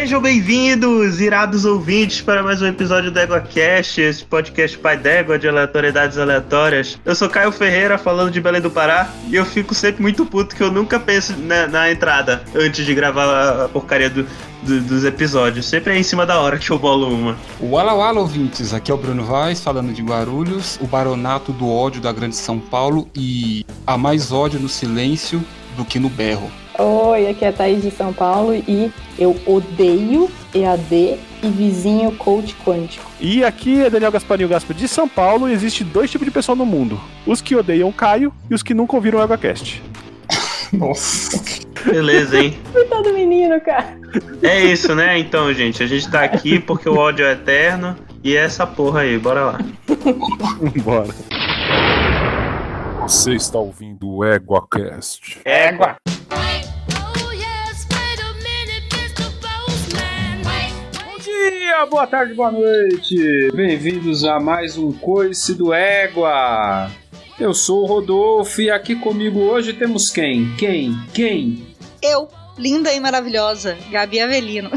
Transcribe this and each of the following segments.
Sejam bem-vindos, irados ouvintes, para mais um episódio do EguaCast, esse podcast pai d'égua de aleatoriedades aleatórias. Eu sou Caio Ferreira, falando de Belém do Pará, e eu fico sempre muito puto que eu nunca penso na, na entrada antes de gravar a porcaria do, do, dos episódios. Sempre é em cima da hora que eu bolo uma. Wala Wala, ouvintes, aqui é o Bruno Vaz, falando de Guarulhos, o baronato do ódio da Grande São Paulo e há mais ódio no silêncio do que no berro. Oi, aqui é a Thaís de São Paulo e eu odeio EAD e vizinho coach quântico. E aqui é Daniel Gasparinho Gaspar de São Paulo e existe dois tipos de pessoa no mundo. Os que odeiam o Caio e os que nunca ouviram o EgoCast. Nossa. Beleza, hein? Coitado menino, cara. É isso, né? Então, gente, a gente tá aqui porque o ódio é eterno e é essa porra aí, bora lá. Bora. Você está ouvindo o EguaCast. Égua! Dia, boa tarde, boa noite. Bem-vindos a mais um Coice do Égua. Eu sou o Rodolfo e aqui comigo hoje temos quem? Quem? Quem? Eu, linda e maravilhosa, Gabi Avelino.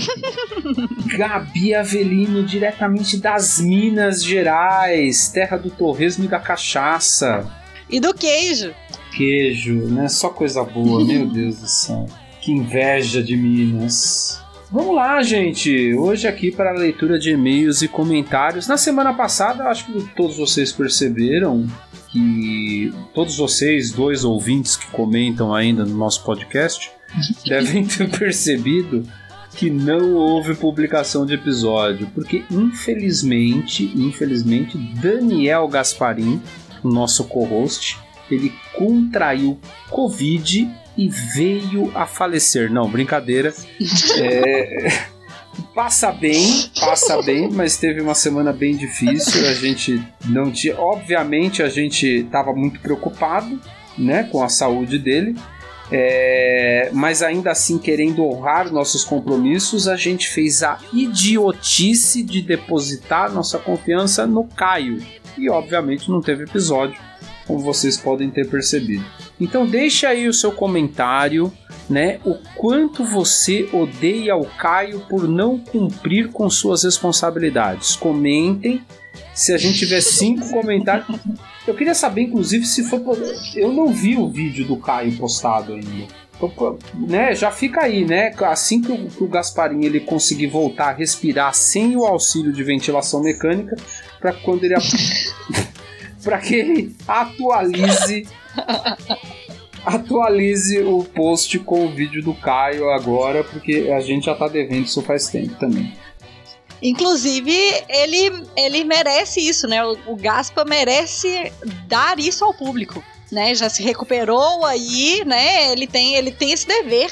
Gabi Avelino, diretamente das Minas Gerais, terra do torresmo e da cachaça. e do queijo. Queijo, né? Só coisa boa, meu Deus do céu. Que inveja de Minas. Vamos lá, gente. Hoje aqui para a leitura de e-mails e comentários. Na semana passada, acho que todos vocês perceberam que todos vocês, dois ouvintes que comentam ainda no nosso podcast, devem ter percebido que não houve publicação de episódio, porque infelizmente, infelizmente, Daniel Gasparim, nosso co-host, ele contraiu Covid e veio a falecer. Não, brincadeira. É, Passa bem, passa bem, mas teve uma semana bem difícil. A gente não tinha. Obviamente, a gente estava muito preocupado né, com a saúde dele. É, mas ainda assim, querendo honrar nossos compromissos, a gente fez a idiotice de depositar nossa confiança no Caio. E obviamente não teve episódio, como vocês podem ter percebido. Então deixa aí o seu comentário, né? O quanto você odeia o Caio por não cumprir com suas responsabilidades. Comentem. Se a gente tiver cinco comentários. Eu queria saber, inclusive, se foi. Eu não vi o vídeo do Caio postado ainda. Então, Né, já fica aí, né? Assim que o, que o Gasparim ele conseguir voltar a respirar sem o auxílio de ventilação mecânica, para quando ele para que ele atualize atualize o post com o vídeo do Caio agora, porque a gente já tá devendo isso faz tempo também. Inclusive, ele, ele merece isso, né? O, o Gaspa merece dar isso ao público, né? Já se recuperou aí, né? Ele tem, ele tem esse dever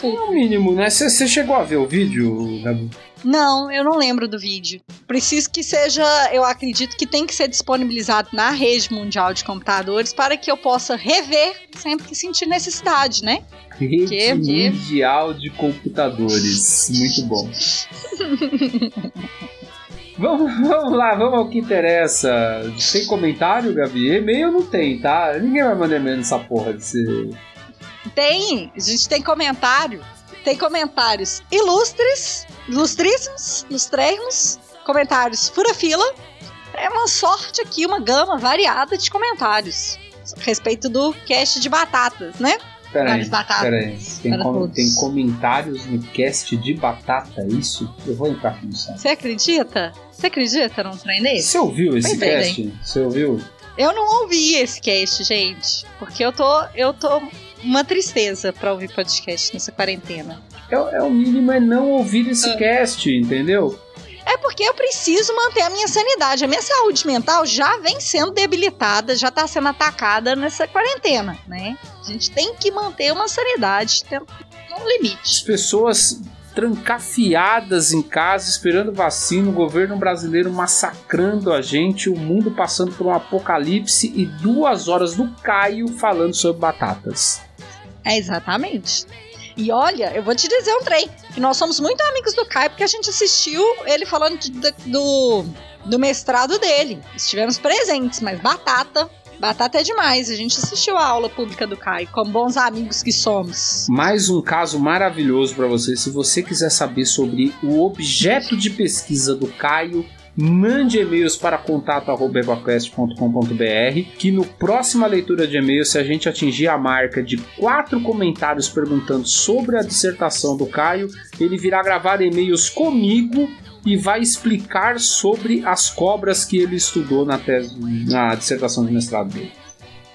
com o mínimo, né? Você chegou a ver o vídeo, Gabi? Não, eu não lembro do vídeo. Preciso que seja, eu acredito que tem que ser disponibilizado na rede mundial de computadores para que eu possa rever sempre que sentir necessidade, né? Rede Que- que- Mundial de Computadores. Muito bom. Vamos, vamos lá, vamos ao que interessa. Tem comentário, Gabi? E-mail não tem, tá? Ninguém vai mandar e-mail nessa porra de ser. Tem, a gente tem comentário. Tem comentários ilustres, ilustríssimos, ilustremos, comentários fura-fila. É uma sorte aqui, uma gama variada de comentários. A respeito do cast de batatas, né? Peraí, peraí. Tem, com- tem comentários no cast de batata, é isso? Eu vou entrar aqui no site. Você acredita? Você acredita num trem desse? Você ouviu esse é, cast? Você ouviu? Eu não ouvi esse cast, gente. Porque eu tô, eu tô uma tristeza pra ouvir podcast nessa quarentena. É, é o mínimo é não ouvir esse Ah. cast, entendeu? É porque eu preciso manter a minha sanidade. A minha saúde mental já vem sendo debilitada, já tá sendo atacada nessa quarentena, né? A gente tem que manter uma sanidade tem um As limite. pessoas trancafiadas em casa, esperando vacina, o governo brasileiro massacrando a gente, o mundo passando por um apocalipse e duas horas do Caio falando sobre batatas. É exatamente. E olha, eu vou te dizer um trem, que nós somos muito amigos do Caio, porque a gente assistiu ele falando de- de- do, do mestrado dele. Estivemos presentes, mas batata Batata é demais. A gente assistiu a aula pública do Caio, como bons amigos que somos. Mais um caso maravilhoso para você. Se você quiser saber sobre o objeto de pesquisa do Caio, mande e-mails para contato@evaquest.com.br que no próxima leitura de e-mails, se a gente atingir a marca de quatro comentários perguntando sobre a dissertação do Caio, ele virá gravar e-mails comigo e vai explicar sobre as cobras que ele estudou na tese, na dissertação de mestrado dele.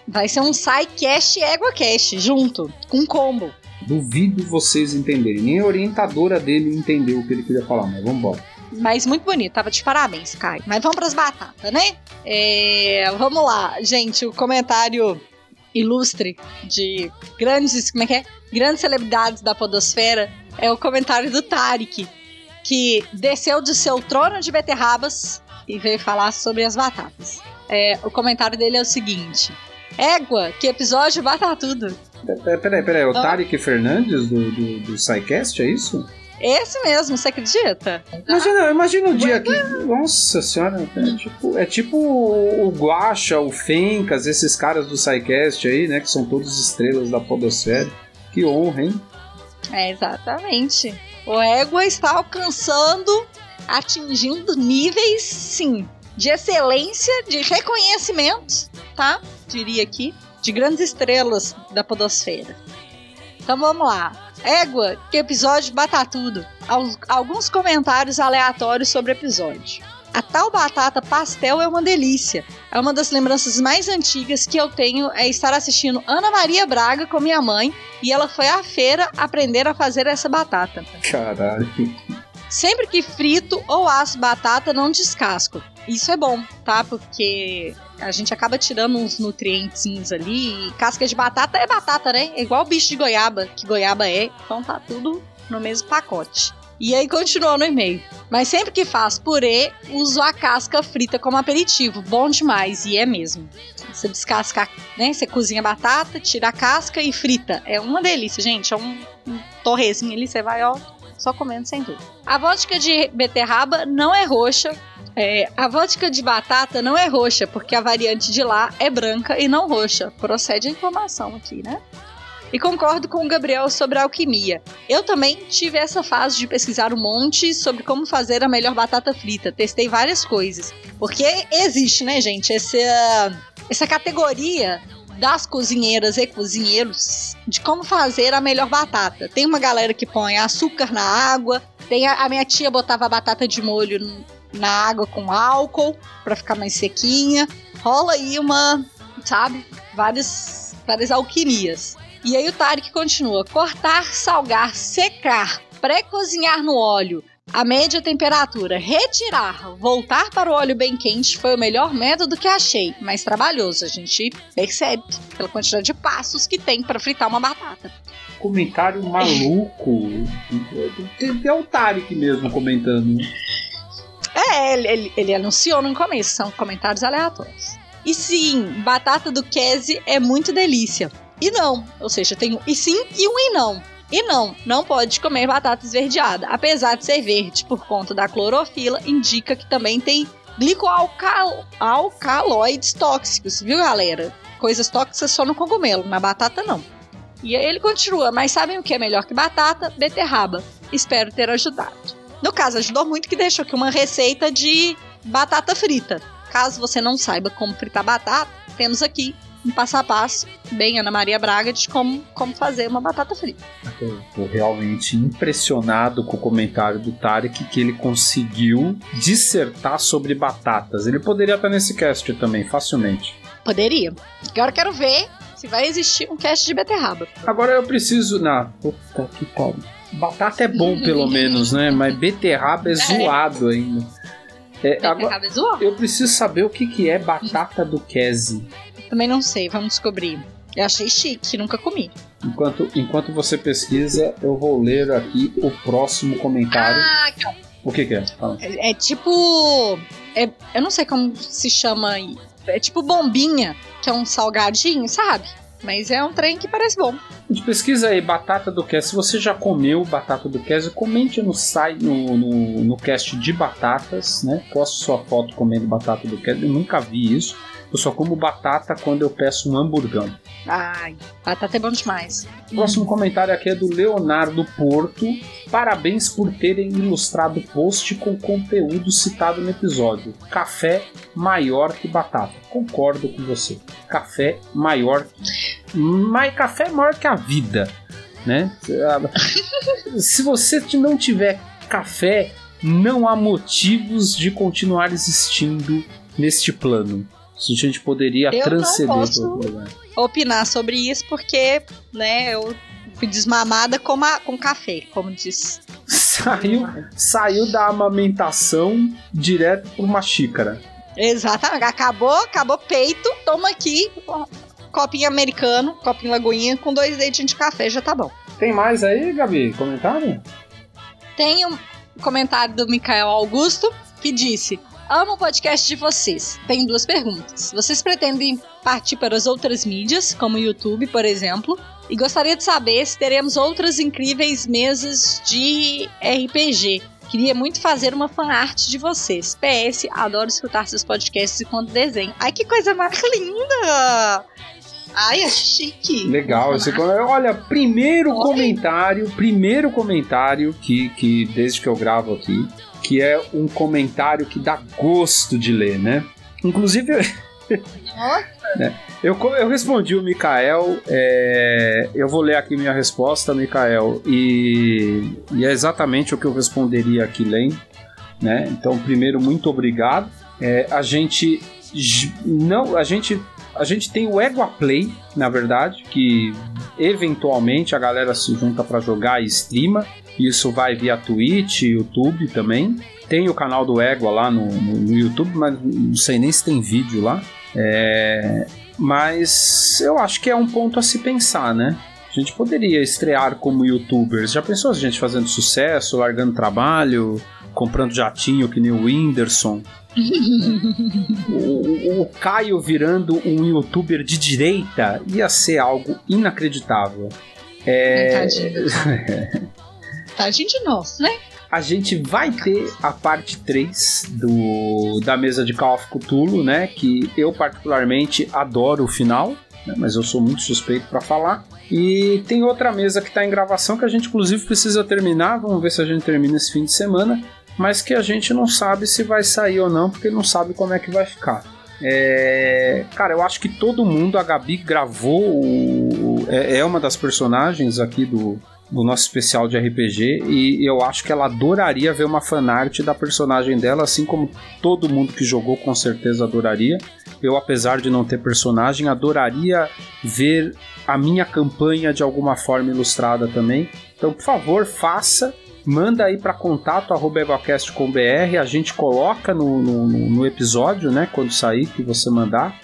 Vai ser um SciCast e EguaCast junto, com combo. Duvido vocês entenderem. Nem a orientadora dele entendeu o que ele queria falar, mas vamos embora. Mas muito bonito, tava de parabéns, Caio. Mas vamos pras batatas, né? É, vamos lá, gente, o comentário ilustre de grandes, como é que é? Grandes celebridades da podosfera é o comentário do Tarek, que desceu de seu trono de beterrabas e veio falar sobre as batatas. É, o comentário dele é o seguinte: Égua, que episódio batatudo. É, Peraí, peraí, é o. Tarek Fernandes do, do, do SciCast, é isso? Esse mesmo, você acredita? Imagina, imagina o dia que. Nossa senhora, é tipo, é tipo o Guacha, o Fencas, esses caras do SciCast aí, né? Que são todos estrelas da Podosfera. Que honra, hein? É, exatamente. O Égua está alcançando, atingindo níveis, sim, de excelência, de reconhecimento, tá? Diria aqui, de grandes estrelas da podosfera. Então vamos lá. Égua, que episódio batatudo. Al- Alguns comentários aleatórios sobre o episódio. A tal batata pastel é uma delícia. É uma das lembranças mais antigas que eu tenho é estar assistindo Ana Maria Braga com minha mãe e ela foi à feira aprender a fazer essa batata. Caralho. Sempre que frito ou asso batata, não descasco. Isso é bom, tá? Porque a gente acaba tirando uns nutrientezinhos ali. E casca de batata é batata, né? É igual bicho de goiaba, que goiaba é. Então tá tudo no mesmo pacote. E aí continuou no e-mail. Mas sempre que faz purê, uso a casca frita como aperitivo. Bom demais, e é mesmo. Você descasca, né? Você cozinha a batata, tira a casca e frita. É uma delícia, gente. É um, um ali, você vai, ó, só comendo sem dúvida. A vodka de beterraba não é roxa. É, a vodka de batata não é roxa, porque a variante de lá é branca e não roxa. Procede a informação aqui, né? E concordo com o Gabriel sobre a alquimia. Eu também tive essa fase de pesquisar um monte sobre como fazer a melhor batata frita. Testei várias coisas. Porque existe, né, gente, essa, essa categoria das cozinheiras e cozinheiros de como fazer a melhor batata. Tem uma galera que põe açúcar na água, tem a, a minha tia botava batata de molho na água com álcool para ficar mais sequinha. Rola aí uma, sabe, várias, várias alquimias. E aí o Tarek continua: cortar, salgar, secar, pré-cozinhar no óleo, a média temperatura, retirar, voltar para o óleo bem quente foi o melhor método que achei, mas trabalhoso, a gente percebe pela quantidade de passos que tem para fritar uma batata. Comentário maluco. É o Tarek mesmo comentando. É, ele, ele, ele anunciou no começo, são comentários aleatórios. E sim, batata do Kese é muito delícia. E não, ou seja, tem um e sim e um e não. E não, não pode comer batata esverdeada. Apesar de ser verde por conta da clorofila, indica que também tem glicoalcaloides tóxicos, viu galera? Coisas tóxicas só no cogumelo, na batata não. E ele continua, mas sabem o que é melhor que batata? Beterraba. Espero ter ajudado. No caso, ajudou muito que deixou aqui uma receita de batata frita. Caso você não saiba como fritar batata, temos aqui um passo a passo, bem Ana Maria Braga, de como, como fazer uma batata frita. Eu tô realmente impressionado com o comentário do Tarek que ele conseguiu dissertar sobre batatas. Ele poderia estar nesse cast também, facilmente. Poderia. Agora eu quero ver se vai existir um cast de beterraba. Agora eu preciso. Não, puta que pariu. Batata é bom, pelo menos, né? Mas beterraba é zoado ainda. É, agora, Beterraba é zoado? eu preciso saber o que, que é batata do Kese. Também não sei, vamos descobrir. Eu achei chique, nunca comi. Enquanto, enquanto você pesquisa, eu vou ler aqui o próximo comentário. Ah, O que, que é? É, é tipo. é- eu não sei como se chama aí. É tipo bombinha, que é um salgadinho, sabe? Mas é um trem que parece bom. Gente, pesquisa aí, batata do cast. Se você já comeu batata do cast, comente no site, no, no, no cast de batatas, né? Poste sua foto comendo batata do cast. Eu nunca vi isso. Eu só como batata quando eu peço um hamburgão. Ai, batata é bom demais. O próximo comentário aqui é do Leonardo Porto. Parabéns por terem ilustrado o post com conteúdo citado no episódio. Café maior que batata. Concordo com você. Café maior. Mas café é maior que a vida, né? Se você não tiver café, não há motivos de continuar existindo neste plano. A gente poderia Eu não transcender posso. outro lugar. Opinar sobre isso porque, né, eu fui desmamada com, ma- com café, como diz. Saiu, saiu da amamentação direto por uma xícara. Exatamente. Acabou, acabou peito. Toma aqui, copinho americano, copinho lagoinha com dois dedinhos de café, já tá bom. Tem mais aí, Gabi? Comentário? Tem um comentário do Micael Augusto que disse: Amo o podcast de vocês. Tenho duas perguntas. Vocês pretendem partir para as outras mídias, como o YouTube, por exemplo? E gostaria de saber se teremos outras incríveis mesas de RPG. Queria muito fazer uma fanart de vocês. PS, adoro escutar seus podcasts enquanto desenho. Ai, que coisa mais linda! Ai, é chique. Legal. Esse, olha, primeiro Oi? comentário, primeiro comentário que, que desde que eu gravo aqui, que é um comentário que dá gosto de ler, né? Inclusive, eu, co- eu respondi o Mikael, é, eu vou ler aqui minha resposta, Mikael, e, e é exatamente o que eu responderia aqui lendo, né? Então, primeiro, muito obrigado. É, a gente não, a gente a gente tem o Égua Play, na verdade, que eventualmente a galera se junta pra jogar e streama. Isso vai via Twitch, YouTube também. Tem o canal do Égua lá no, no- no YouTube, mas não sei nem se tem vídeo lá. É, mas eu acho que é um ponto a se pensar, né? A gente poderia estrear como youtubers. Já pensou a gente fazendo sucesso, largando trabalho, comprando jatinho que nem o Whindersson? o, o- Caio virando um youtuber de direita ia ser algo inacreditável. É, Tadinho de nós, né? a gente vai ter a parte 3 do, da mesa de Call of Cthulhu, né? Que eu particularmente adoro o final, né, mas eu sou muito suspeito para falar. E tem outra mesa que está em gravação que a gente inclusive precisa terminar. Vamos ver se a gente termina esse fim de semana. Mas que a gente não sabe se vai sair ou não, porque não sabe como é que vai ficar. É, Cara, eu acho que todo mundo, a Gabi gravou, o- é é uma das personagens aqui do, do nosso especial de RPG e eu acho que ela adoraria ver uma fanart da personagem dela, assim como todo mundo que jogou com certeza adoraria. Eu, apesar de não ter personagem, adoraria ver a minha campanha de alguma forma ilustrada também. Então, por favor, faça. Manda aí para contato egocast.com.br, a gente coloca no, no, no episódio, né? Quando sair, que você mandar.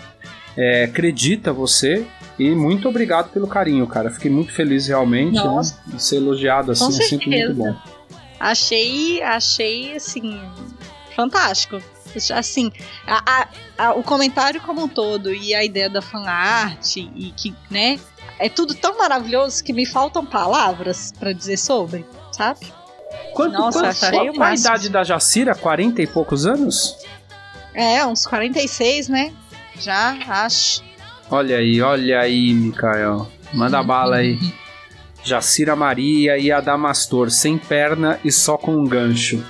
É, acredita você e muito obrigado pelo carinho, cara. Fiquei muito feliz realmente. Nossa. Né? Ser elogiado assim Com é sempre muito bom. Achei, achei, assim, fantástico. Assim, a- a- a- o comentário como um todo e a ideia da fanart e que, né, é tudo tão maravilhoso que me faltam palavras pra dizer sobre, sabe? Quanto, Nossa, quanto, achei qual, o qual a idade da Jacira? 40 e poucos anos? É, uns 46, né? Já acho. Olha aí, olha aí, Mikael. Manda bala aí. Jacira Maria e Adamastor, sem perna e só com um gancho.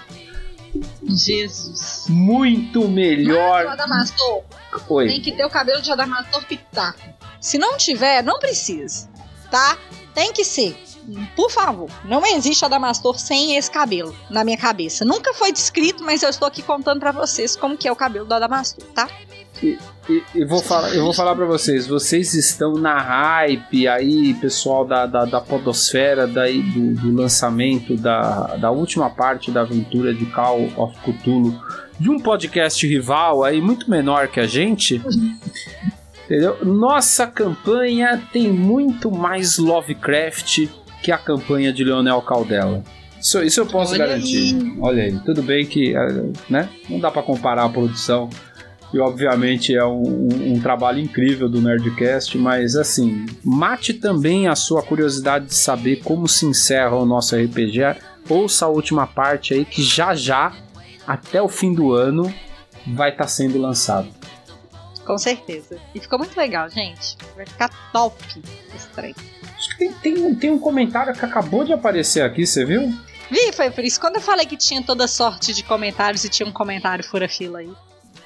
Jesus. Muito melhor. Adamastor, Oi. tem que ter o cabelo de Adamastor pitaco. Se não tiver, não precisa, tá? Tem que ser. Por favor, não existe Adamastor sem esse cabelo na minha cabeça. Nunca foi descrito, mas eu estou aqui contando pra vocês como que é o cabelo do Adamastor, tá? E, e vou falar, eu vou falar pra vocês, vocês estão na hype aí, pessoal da, da, da podosfera daí, do, do lançamento da, da última parte da aventura de Call of Cthulhu, de um podcast rival aí, muito menor que a gente. Entendeu? Nossa campanha tem muito mais Lovecraft que a campanha de Leonel Caldela. Isso, isso eu posso Olha garantir. aí. Olha aí, tudo bem que eh, né, não dá pra comparar a produção E obviamente é um, um- um trabalho incrível do Nerdcast, mas assim, mate também a sua curiosidade de saber como se encerra o nosso RPG. Ouça a última parte aí que já já, até o fim do ano, vai estar sendo lançado. Com certeza. E ficou muito legal, gente. Vai ficar top esse trem. Acho que tem, tem, um- tem um comentário que acabou de aparecer aqui, você viu? Vi, foi por isso. Quando eu falei que tinha toda sorte de comentários e tinha um comentário fura-fila aí.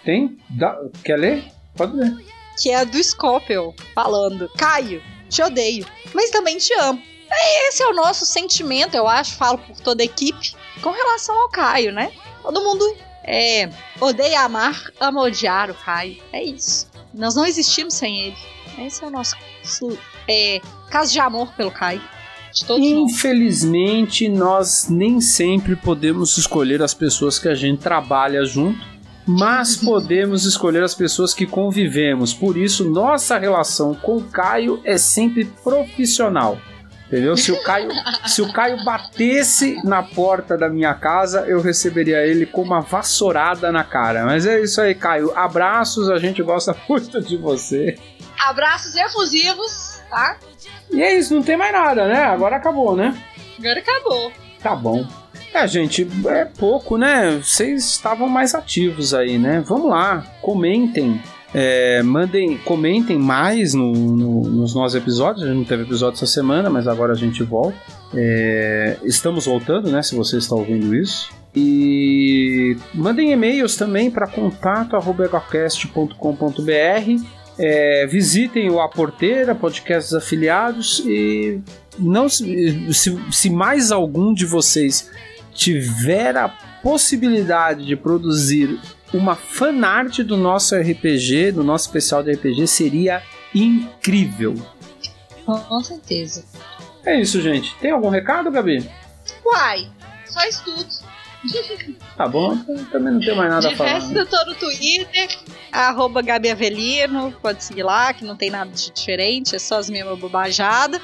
Tem? Dá- quer ler? Pode ler. Que é do Scopel, falando: Caio, te odeio, mas também te amo. E Esse é o nosso sentimento, eu acho, falo por toda a equipe, com relação ao Caio, né? Todo mundo é, odeia amar, ama odiar o Caio. É isso. Nós não existimos sem ele. Esse é o nosso é, caso de amor pelo Caio. Infelizmente, nós nem sempre podemos escolher as pessoas que a gente trabalha junto, mas podemos escolher as pessoas que convivemos. Por isso, nossa relação com o Caio é sempre profissional. Entendeu? Se o Caio, se o Caio batesse na porta da minha casa, eu receberia ele com uma vassourada na cara. Mas é isso aí, Caio. Abraços, a gente gosta muito de você. Abraços efusivos, tá? E é isso, não tem mais nada, né? Agora acabou, né? Agora acabou. Tá bom. É, gente, é pouco, né? Vocês estavam mais ativos aí, né? Vamos lá, comentem. é, mandem, comentem mais no- no- nos nossos episódios. A gente não teve episódio essa semana, mas agora a gente volta. É, estamos voltando, né? Se você está ouvindo isso. E mandem e-mails também para contato.egocast.com.br. É, visitem o A Porteira, podcasts afiliados e não se, se, se mais algum de vocês tiver a possibilidade de produzir uma fanart do nosso RPG, do nosso especial de RPG, seria incrível. Com certeza. É isso, gente. Tem algum recado, Gabi? Uai, só estudo. Tá bom, também não tenho mais nada De a falar. resto, eu tô no Twitter, arroba Gabi Avelino, pode seguir lá, que não tem nada de diferente, é só as mesmas bobajadas.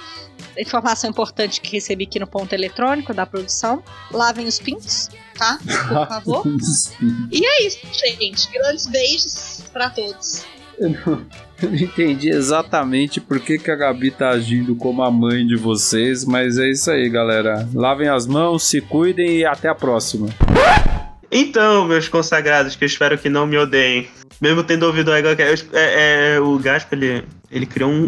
Informação importante que recebi aqui no ponto eletrônico da produção. Lavem os pintos, tá? Por favor. e é isso, gente. Grandes beijos pra todos. Eu não, entendi exatamente por que, que a Gabi tá agindo como a mãe de vocês, mas é isso aí, galera. Lavem as mãos, se cuidem e até a próxima. Então, meus consagrados, que eu espero que não me odeiem. Mesmo tendo ouvido o EgoCast, é, é, o Gaspa, ele, ele criou um,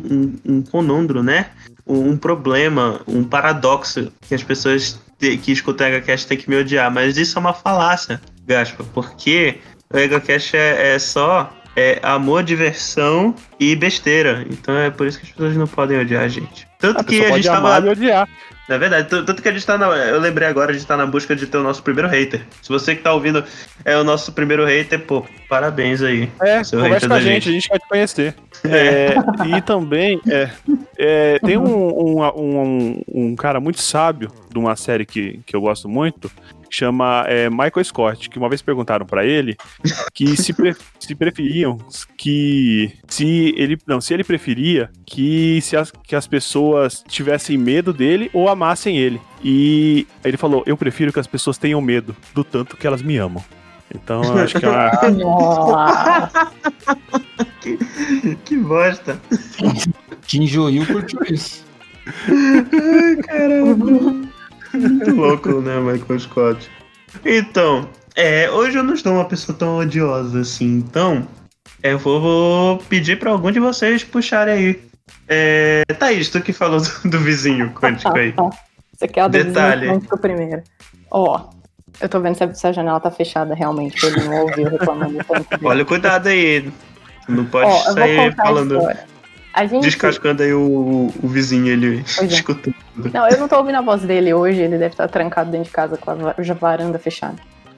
um, um conundro, né? Um, um problema, um paradoxo que as pessoas te- que escutam o EgoCast têm que me odiar. Mas isso é uma falácia, Gaspa, porque o EgoCast é, é só é, amor, diversão e besteira. Então é por isso que as pessoas não podem odiar a gente. Tanto A que a gente tava. odiar. É verdade, tanto que a gente tá na. Eu lembrei agora, a gente tá na busca de ter o nosso primeiro hater. Se você que tá ouvindo é o nosso primeiro hater, pô, parabéns aí. É, Seu conversa hater com a gente, gente. a gente quer te conhecer. É, e também, é, é, tem um, um, um, um cara muito sábio de uma série que, que eu gosto muito, chama é, Michael Scott, que uma vez perguntaram pra ele que se, pre- se preferiam que se ele não se ele preferia que se as, que as pessoas tivessem medo dele ou amassem ele e ele falou eu prefiro que as pessoas tenham medo do tanto que elas me amam então eu acho que é uma, Nossa. Que bosta. Kim Jong-il curtiu isso. Muito louco, né, Michael Scott? Então, é, hoje eu não estou uma pessoa tão odiosa assim, então eu vou, vou pedir pra algum de vocês puxarem aí. É, Thaís, tu que falou do, do vizinho quântico aí. Você quer o do Detalhe. vizinho quântico primeiro. Ó, eu tô vendo se a- janela tá fechada realmente, ele não ouvir eu reclamando tanto. Olha, cuidado aí. Tu Não pode vou sair falando, história. A gente... descascando aí o, o vizinho ele é. escutando. Não, eu não tô ouvindo a voz dele hoje, ele deve estar trancado dentro de casa com a varanda fechada.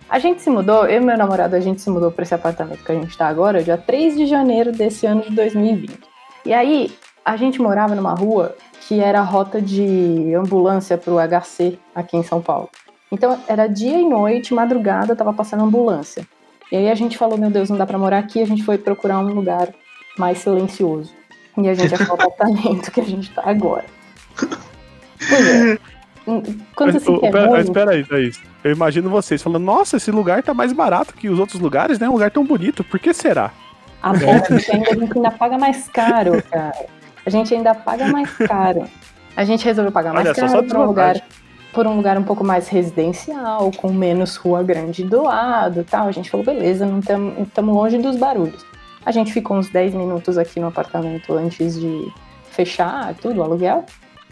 A gente se mudou, eu e meu namorado, a gente se mudou pra esse apartamento que a gente tá agora, dia 3 de janeiro desse ano de 2020. E aí, a gente morava numa rua que era a rota de ambulância pro HC aqui em São Paulo. Então, era dia e noite, madrugada, tava passando ambulância. E aí a gente falou, meu Deus, não dá pra morar aqui, a gente foi procurar um lugar mais silencioso. E a gente achou o apartamento que a gente tá agora. Pois é. Quando você Ô, quer pera, muito, espera aí, Thaís. Eu imagino vocês falando, nossa, esse lugar tá mais barato que os outros lugares, né? Um lugar tão bonito. Por que será? A ainda a gente ainda paga mais caro, cara. A gente ainda paga mais caro. A gente resolveu pagar mais Olha caro só por um lugar por um lugar um pouco mais residencial, com menos rua grande do lado, e tal. A gente falou, beleza, não estamos longe dos barulhos. A gente ficou uns 10 minutos aqui no apartamento antes de fechar tudo, o aluguel.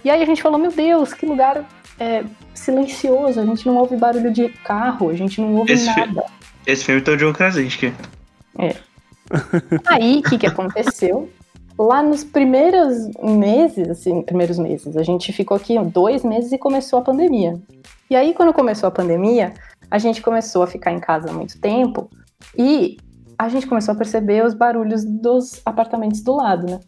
E aí a gente falou, meu Deus, que lugar é, silencioso, a gente não ouve barulho de carro, a gente não ouve Esse nada. Esse filme tem o John Krasinski. Aí, o que, que aconteceu? Lá nos primeiros meses, assim, primeiros meses, a gente ficou aqui dois meses e começou a pandemia. E aí, quando começou a pandemia, a gente começou a ficar em casa há muito tempo e a gente começou a perceber os barulhos dos apartamentos do lado, né?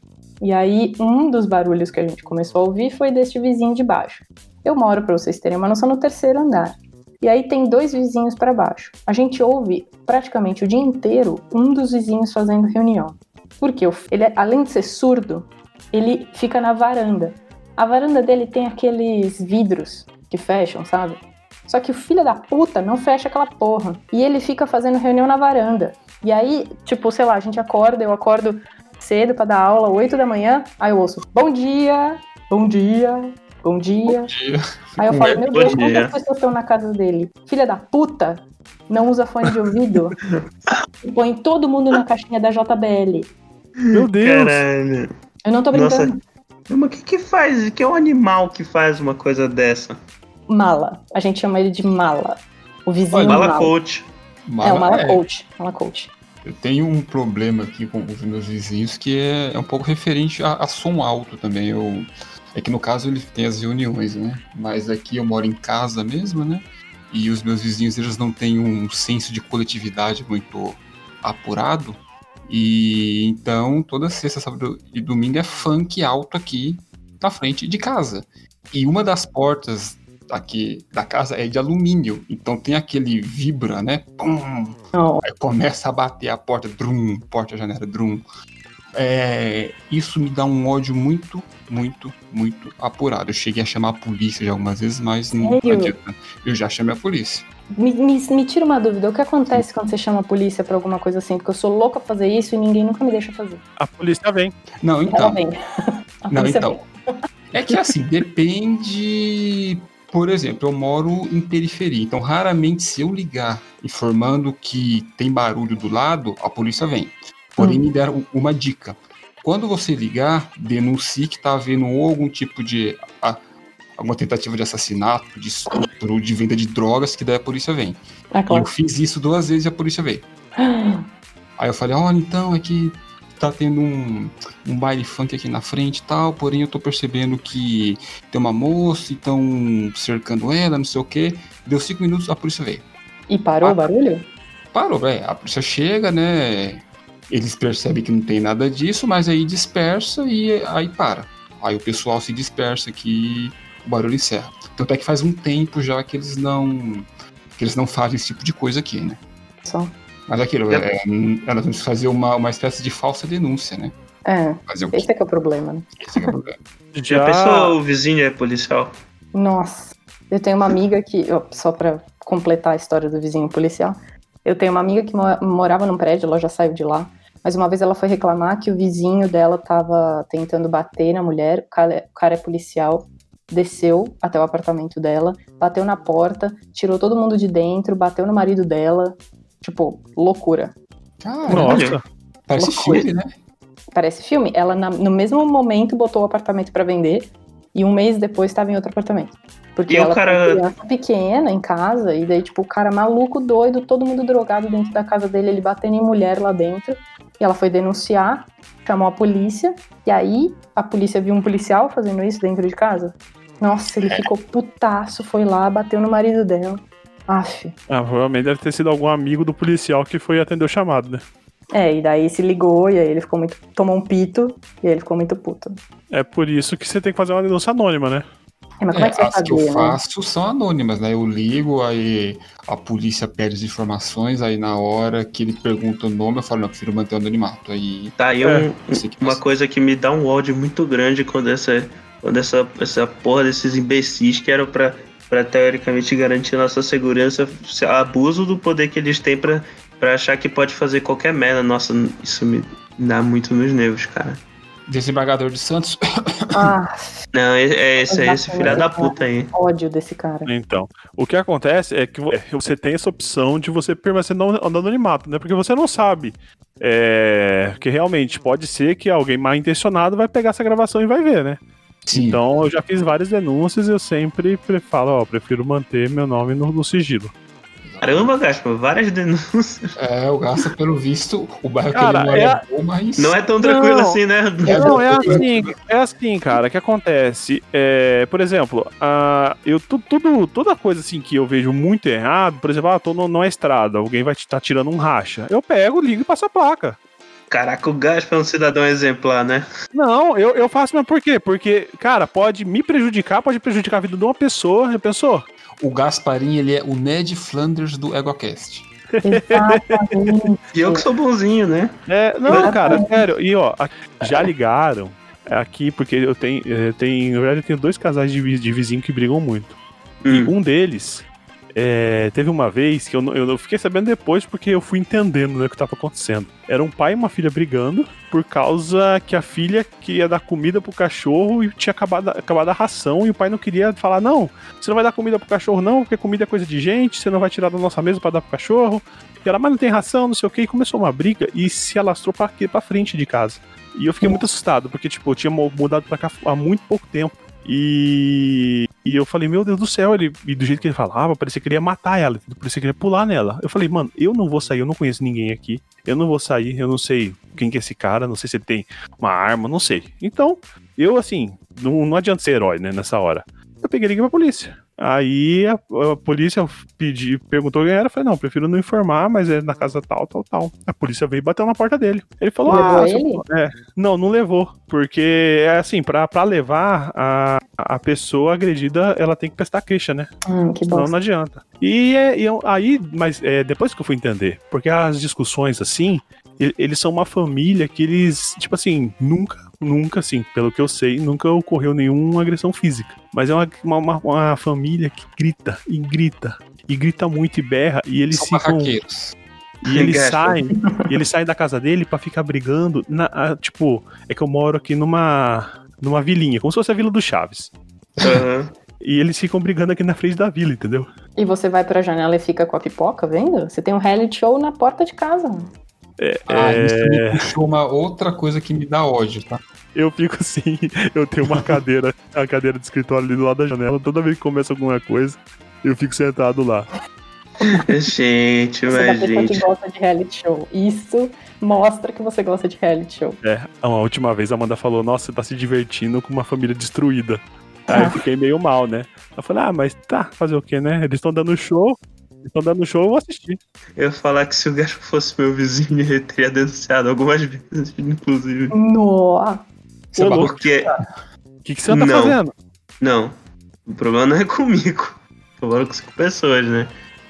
E aí, um dos barulhos que a gente começou a ouvir foi deste vizinho de baixo. Eu moro, para vocês terem uma noção, no terceiro andar. E aí tem dois vizinhos para baixo. A gente ouve praticamente o dia inteiro um dos vizinhos fazendo reunião. Porque ele, além de ser surdo, ele fica na varanda. A varanda dele tem aqueles vidros que fecham, sabe? Só que o filho da puta não fecha aquela porra. E ele fica fazendo reunião na varanda. E aí, tipo, sei lá, a gente acorda, eu acordo cedo pra dar aula, 8 da manhã, aí eu ouço, bom dia, bom dia, bom dia. Aí eu falo, meu Bom Deus, dia. quantas pessoas estão na casa dele? Filha da puta, não usa fone de ouvido e põe todo mundo na caixinha da JBL. Meu Deus! Caralho. Eu não tô Nossa. brincando. Mas o que que faz? Que é um animal que faz uma coisa dessa? Mala. A gente chama ele de mala. O vizinho Olha, Mala mala. coach. É, o mala é. coach. Mala coach. Eu tenho um problema aqui com os meus vizinhos que é, é um pouco referente a, a som alto também. Eu, é que no caso ele tem as reuniões, né? Mas aqui eu moro em casa mesmo, né? E os meus vizinhos eles não têm um senso de coletividade muito apurado. E então toda sexta, sábado e domingo é funk alto aqui na frente de casa. E uma das portas aqui da casa é de alumínio, então tem aquele vibra, né? Pum, Não. Aí começa a bater a porta, drum, porta a janela, drum. É, isso me dá um ódio muito, muito, muito apurado. Eu cheguei a chamar a polícia já algumas vezes, mas não Sério? adianta. Eu já chamei a polícia. Me, me, me tira uma dúvida. O que acontece quando você chama a polícia pra alguma coisa assim? Porque eu sou louca pra fazer isso e ninguém nunca me deixa fazer. A polícia vem. Não, Ela então. vem. A Não, polícia então. É que assim, depende. Por exemplo, eu moro em periferia, então raramente se eu ligar informando que tem barulho do lado, a polícia vem. Porém, Hum. me deram uma dica. Quando você ligar, denuncie que tá havendo algum tipo de. a- alguma tentativa de assassinato, de estupro, de venda de drogas, que daí a polícia vem. Ah, E eu claro. fiz isso duas vezes e a polícia veio. Aí eu falei, olha, então é que tá tendo um, um baile funk aqui na frente e tal, porém eu tô percebendo que tem uma moça e estão cercando ela, não sei o quê. Deu cinco minutos, a polícia veio. E parou Ah. o barulho? Parou, velho. A polícia chega, né? Eles percebem que não tem nada disso, mas aí dispersa e aí para. Aí o pessoal se dispersa aqui o barulho encerra. Tanto é que faz um tempo já que eles não. que eles não fazem esse tipo de coisa aqui, né? Só. Mas aquilo, é, é, nós temos que fazer uma, uma espécie de falsa denúncia, né? É, Fazer o esse é que é o problema. né? Esse que é o problema. Já pensou o vizinho é policial? Nossa, eu tenho uma amiga que, ó, só pra completar a história do vizinho policial, eu tenho uma amiga que mo- morava num prédio, ela já saiu de lá, mas uma vez ela foi reclamar que o vizinho dela tava tentando bater na mulher, o cara, o cara é policial, desceu até o apartamento dela, bateu na porta, tirou todo mundo de dentro, bateu no marido dela, tipo, loucura. Caralho, Nossa. parece loucura. filme, né? Parece filme. Ela, na- no mesmo momento, botou o apartamento pra vender e um mês depois estava em outro apartamento. Porque E ela cara- criança pequena em casa, e daí, tipo, o cara maluco, doido, todo mundo drogado dentro da casa dele, ele batendo em mulher lá dentro. E ela foi denunciar, chamou a polícia, e aí a polícia viu um policial fazendo isso dentro de casa. Nossa, ele ficou putaço, foi lá, bateu no marido dela. Aff. Ah, provavelmente deve ter sido algum amigo do policial que foi atender o chamado, né? É, e daí se ligou, e aí ele ficou muito. tomou um pito, e aí ele ficou muito puto. É por isso que você tem que fazer uma denúncia anônima, né? É, mas como é, que você as que eu fazer, né? faço são anônimas, né? Eu ligo, aí a polícia pede as informações, aí na hora que ele pergunta o nome, eu falo, não, eu prefiro manter o anonimato. Aí Tá aí É, um- eu sei que uma coisa que me dá um ódio muito grande quando essa, quando essa, essa porra desses imbecis que eram pra, pra teoricamente garantir nossa segurança, se- abuso do poder que eles têm pra pra achar que pode fazer qualquer merda. Nossa, isso me dá muito nos nervos, cara. Desembargador de Santos. Ah, Não, é, é esse, é esse filho da puta aí. ódio desse cara. Então, o que acontece é que vo- você tem essa opção de você permanecer no no anonimato, né? Porque você não sabe. É, que realmente pode ser que alguém mal intencionado vai pegar essa gravação e vai ver, né? Sim. Então eu já fiz várias denúncias e eu sempre pre- falo, ó, prefiro manter meu nome no, no sigilo. Caramba, Gaspa, várias denúncias. É, o Gasta, pelo visto, o bairro Cara, que ele mora é- é bom, mas. Não é tão tranquilo Não. assim, né? Não, é assim, é assim, cara, que acontece. É, por exemplo, a, eu tu- tudo, toda coisa assim que eu vejo muito errado, por exemplo, ah, tô no, numa estrada, alguém vai estar tirando um racha. Eu pego, ligo e passo a placa. Caraca, o Gaspa é um cidadão exemplar, né? Não, eu, eu faço, mas por quê? Porque, cara, pode me prejudicar, pode prejudicar a vida de uma pessoa, já pensou? O Gasparim, ele é o Ned Flanders do EgoCast. Exatamente. E eu que sou bonzinho, né? É, não, cara, sério. E ó, já ligaram aqui, porque eu tenho, eh, tem, na verdade, eu tenho dois casais de, de vizinho que brigam muito. Hum. Um deles é, teve uma vez que eu, não- eu não fiquei sabendo depois porque eu fui entendendo né, o que estava acontecendo. Era um pai e uma filha brigando por causa que a filha queria dar comida pro cachorro e tinha acabado, acabado a ração e o pai não queria falar: não, você não vai dar comida pro cachorro, não, porque comida é coisa de gente, você não vai tirar da nossa mesa para dar pro cachorro. E ela, mas não tem ração, não sei o que, e começou uma briga e se alastrou pra, aqui, pra frente de casa. E eu fiquei muito assustado, porque, tipo, eu tinha mu- mudado pra cá há muito pouco tempo. E, e eu falei, meu Deus do céu, ele, e do jeito que ele falava, parecia que ele ia matar ela, parecia que ele ia pular nela. Eu falei, mano, eu não vou sair, eu não conheço ninguém aqui, eu não vou sair, eu não sei quem que é esse cara, não sei se ele tem uma arma, não sei. Então, eu, assim, não, não adianta ser herói, né, nessa hora. Eu peguei e liguei pra polícia. Aí a, a polícia pedi, perguntou quem era, eu falei, não, prefiro não informar, mas é na casa tal, tal, tal. A polícia veio e bateu na porta dele. Ele falou, Levou ah, ele? é, não, não levou, porque é assim, pra, pra levar a, a pessoa agredida, ela tem que prestar queixa, né? Hum, que Senão bosta. não adianta. E, é, e eu- aí, mas é, depois que eu fui entender, porque as discussões assim, eles são uma família que eles, tipo assim, nunca, nunca, assim, pelo que eu sei, nunca ocorreu nenhuma agressão física. Mas é uma, uma, uma- uma família que grita e grita. E grita muito e berra, e eles São ficam. barraqueiros. E eles saem, e eles saem da casa dele pra ficar brigando. Na, a- tipo, é que eu moro aqui numa, numa vilinha, como se fosse a Vila do Chaves. Aham. E eles ficam brigando aqui na frente da vila, entendeu? E você vai pra janela e fica com a pipoca, vendo? Você tem um reality show na porta de casa. Mano. Ah, É. isso me puxou uma outra coisa que me dá ódio, tá? Eu fico assim, eu tenho uma cadeira, a cadeira de escritório ali do lado da janela, toda vez que começa alguma coisa, eu fico sentado lá. Gente, Você é mas que gente. gosta de reality show. Isso mostra que você gosta de reality show. É, a última vez a Amanda falou, nossa, você tá se divertindo com uma família destruída. Aí eu fiquei meio mal, né? Eu falei, ah, mas tá, fazer o quê, né? Eles estão dando show, estão dando show, eu vou assistir. Eu ia falar que se o Gaspa fosse meu vizinho, ele teria denunciado algumas vezes, inclusive. Nossa. Isso é Ô, bagulho. Porque. O que, que você tá Não. fazendo? Não. O problema não é comigo. O problema é com cinco pessoas, né?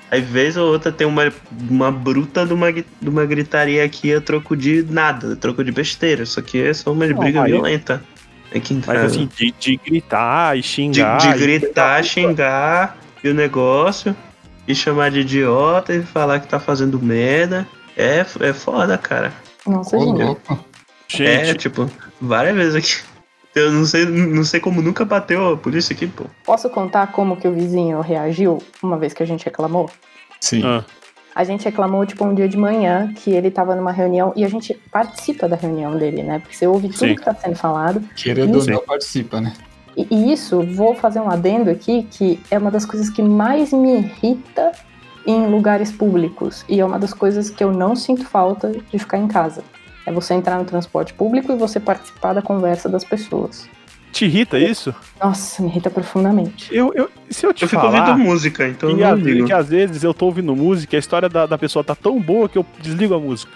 Aí, vez ou outra, tem uma, uma bruta de uma, de uma gritaria aqui a troco de nada, a troco de besteira. Só que é só uma Não, briga aí- violenta. Aqui em Mas assim, de, de gritar e de, xingar. de e- gritar, xingar e o negócio, e chamar de idiota e falar que tá fazendo merda. É, é foda, cara. Nossa, gente. louco. É, Gente, tipo, várias vezes aqui. Eu não sei, não sei como nunca bateu a polícia aqui, pô. Posso contar como que o vizinho reagiu uma vez que a gente reclamou? Sim. Ah. A gente reclamou, tipo, um dia de manhã que ele tava numa reunião e a gente participa da reunião dele, né? Porque você ouve tudo Sim. que tá sendo falado. Querendo ou não, participa, né? E, e isso, vou fazer um adendo aqui, que é uma das coisas que mais me irrita em lugares públicos. E é uma das coisas que eu não sinto falta de ficar em casa. É você entrar no transporte público e você participar da conversa das pessoas. te irrita isso? Nossa, me irrita profundamente. Eu, eu, se eu te Eu fico falar... ouvindo música, então eu E não às, que às vezes eu tô ouvindo música e a história da, da pessoa tá tão boa que eu desligo a música.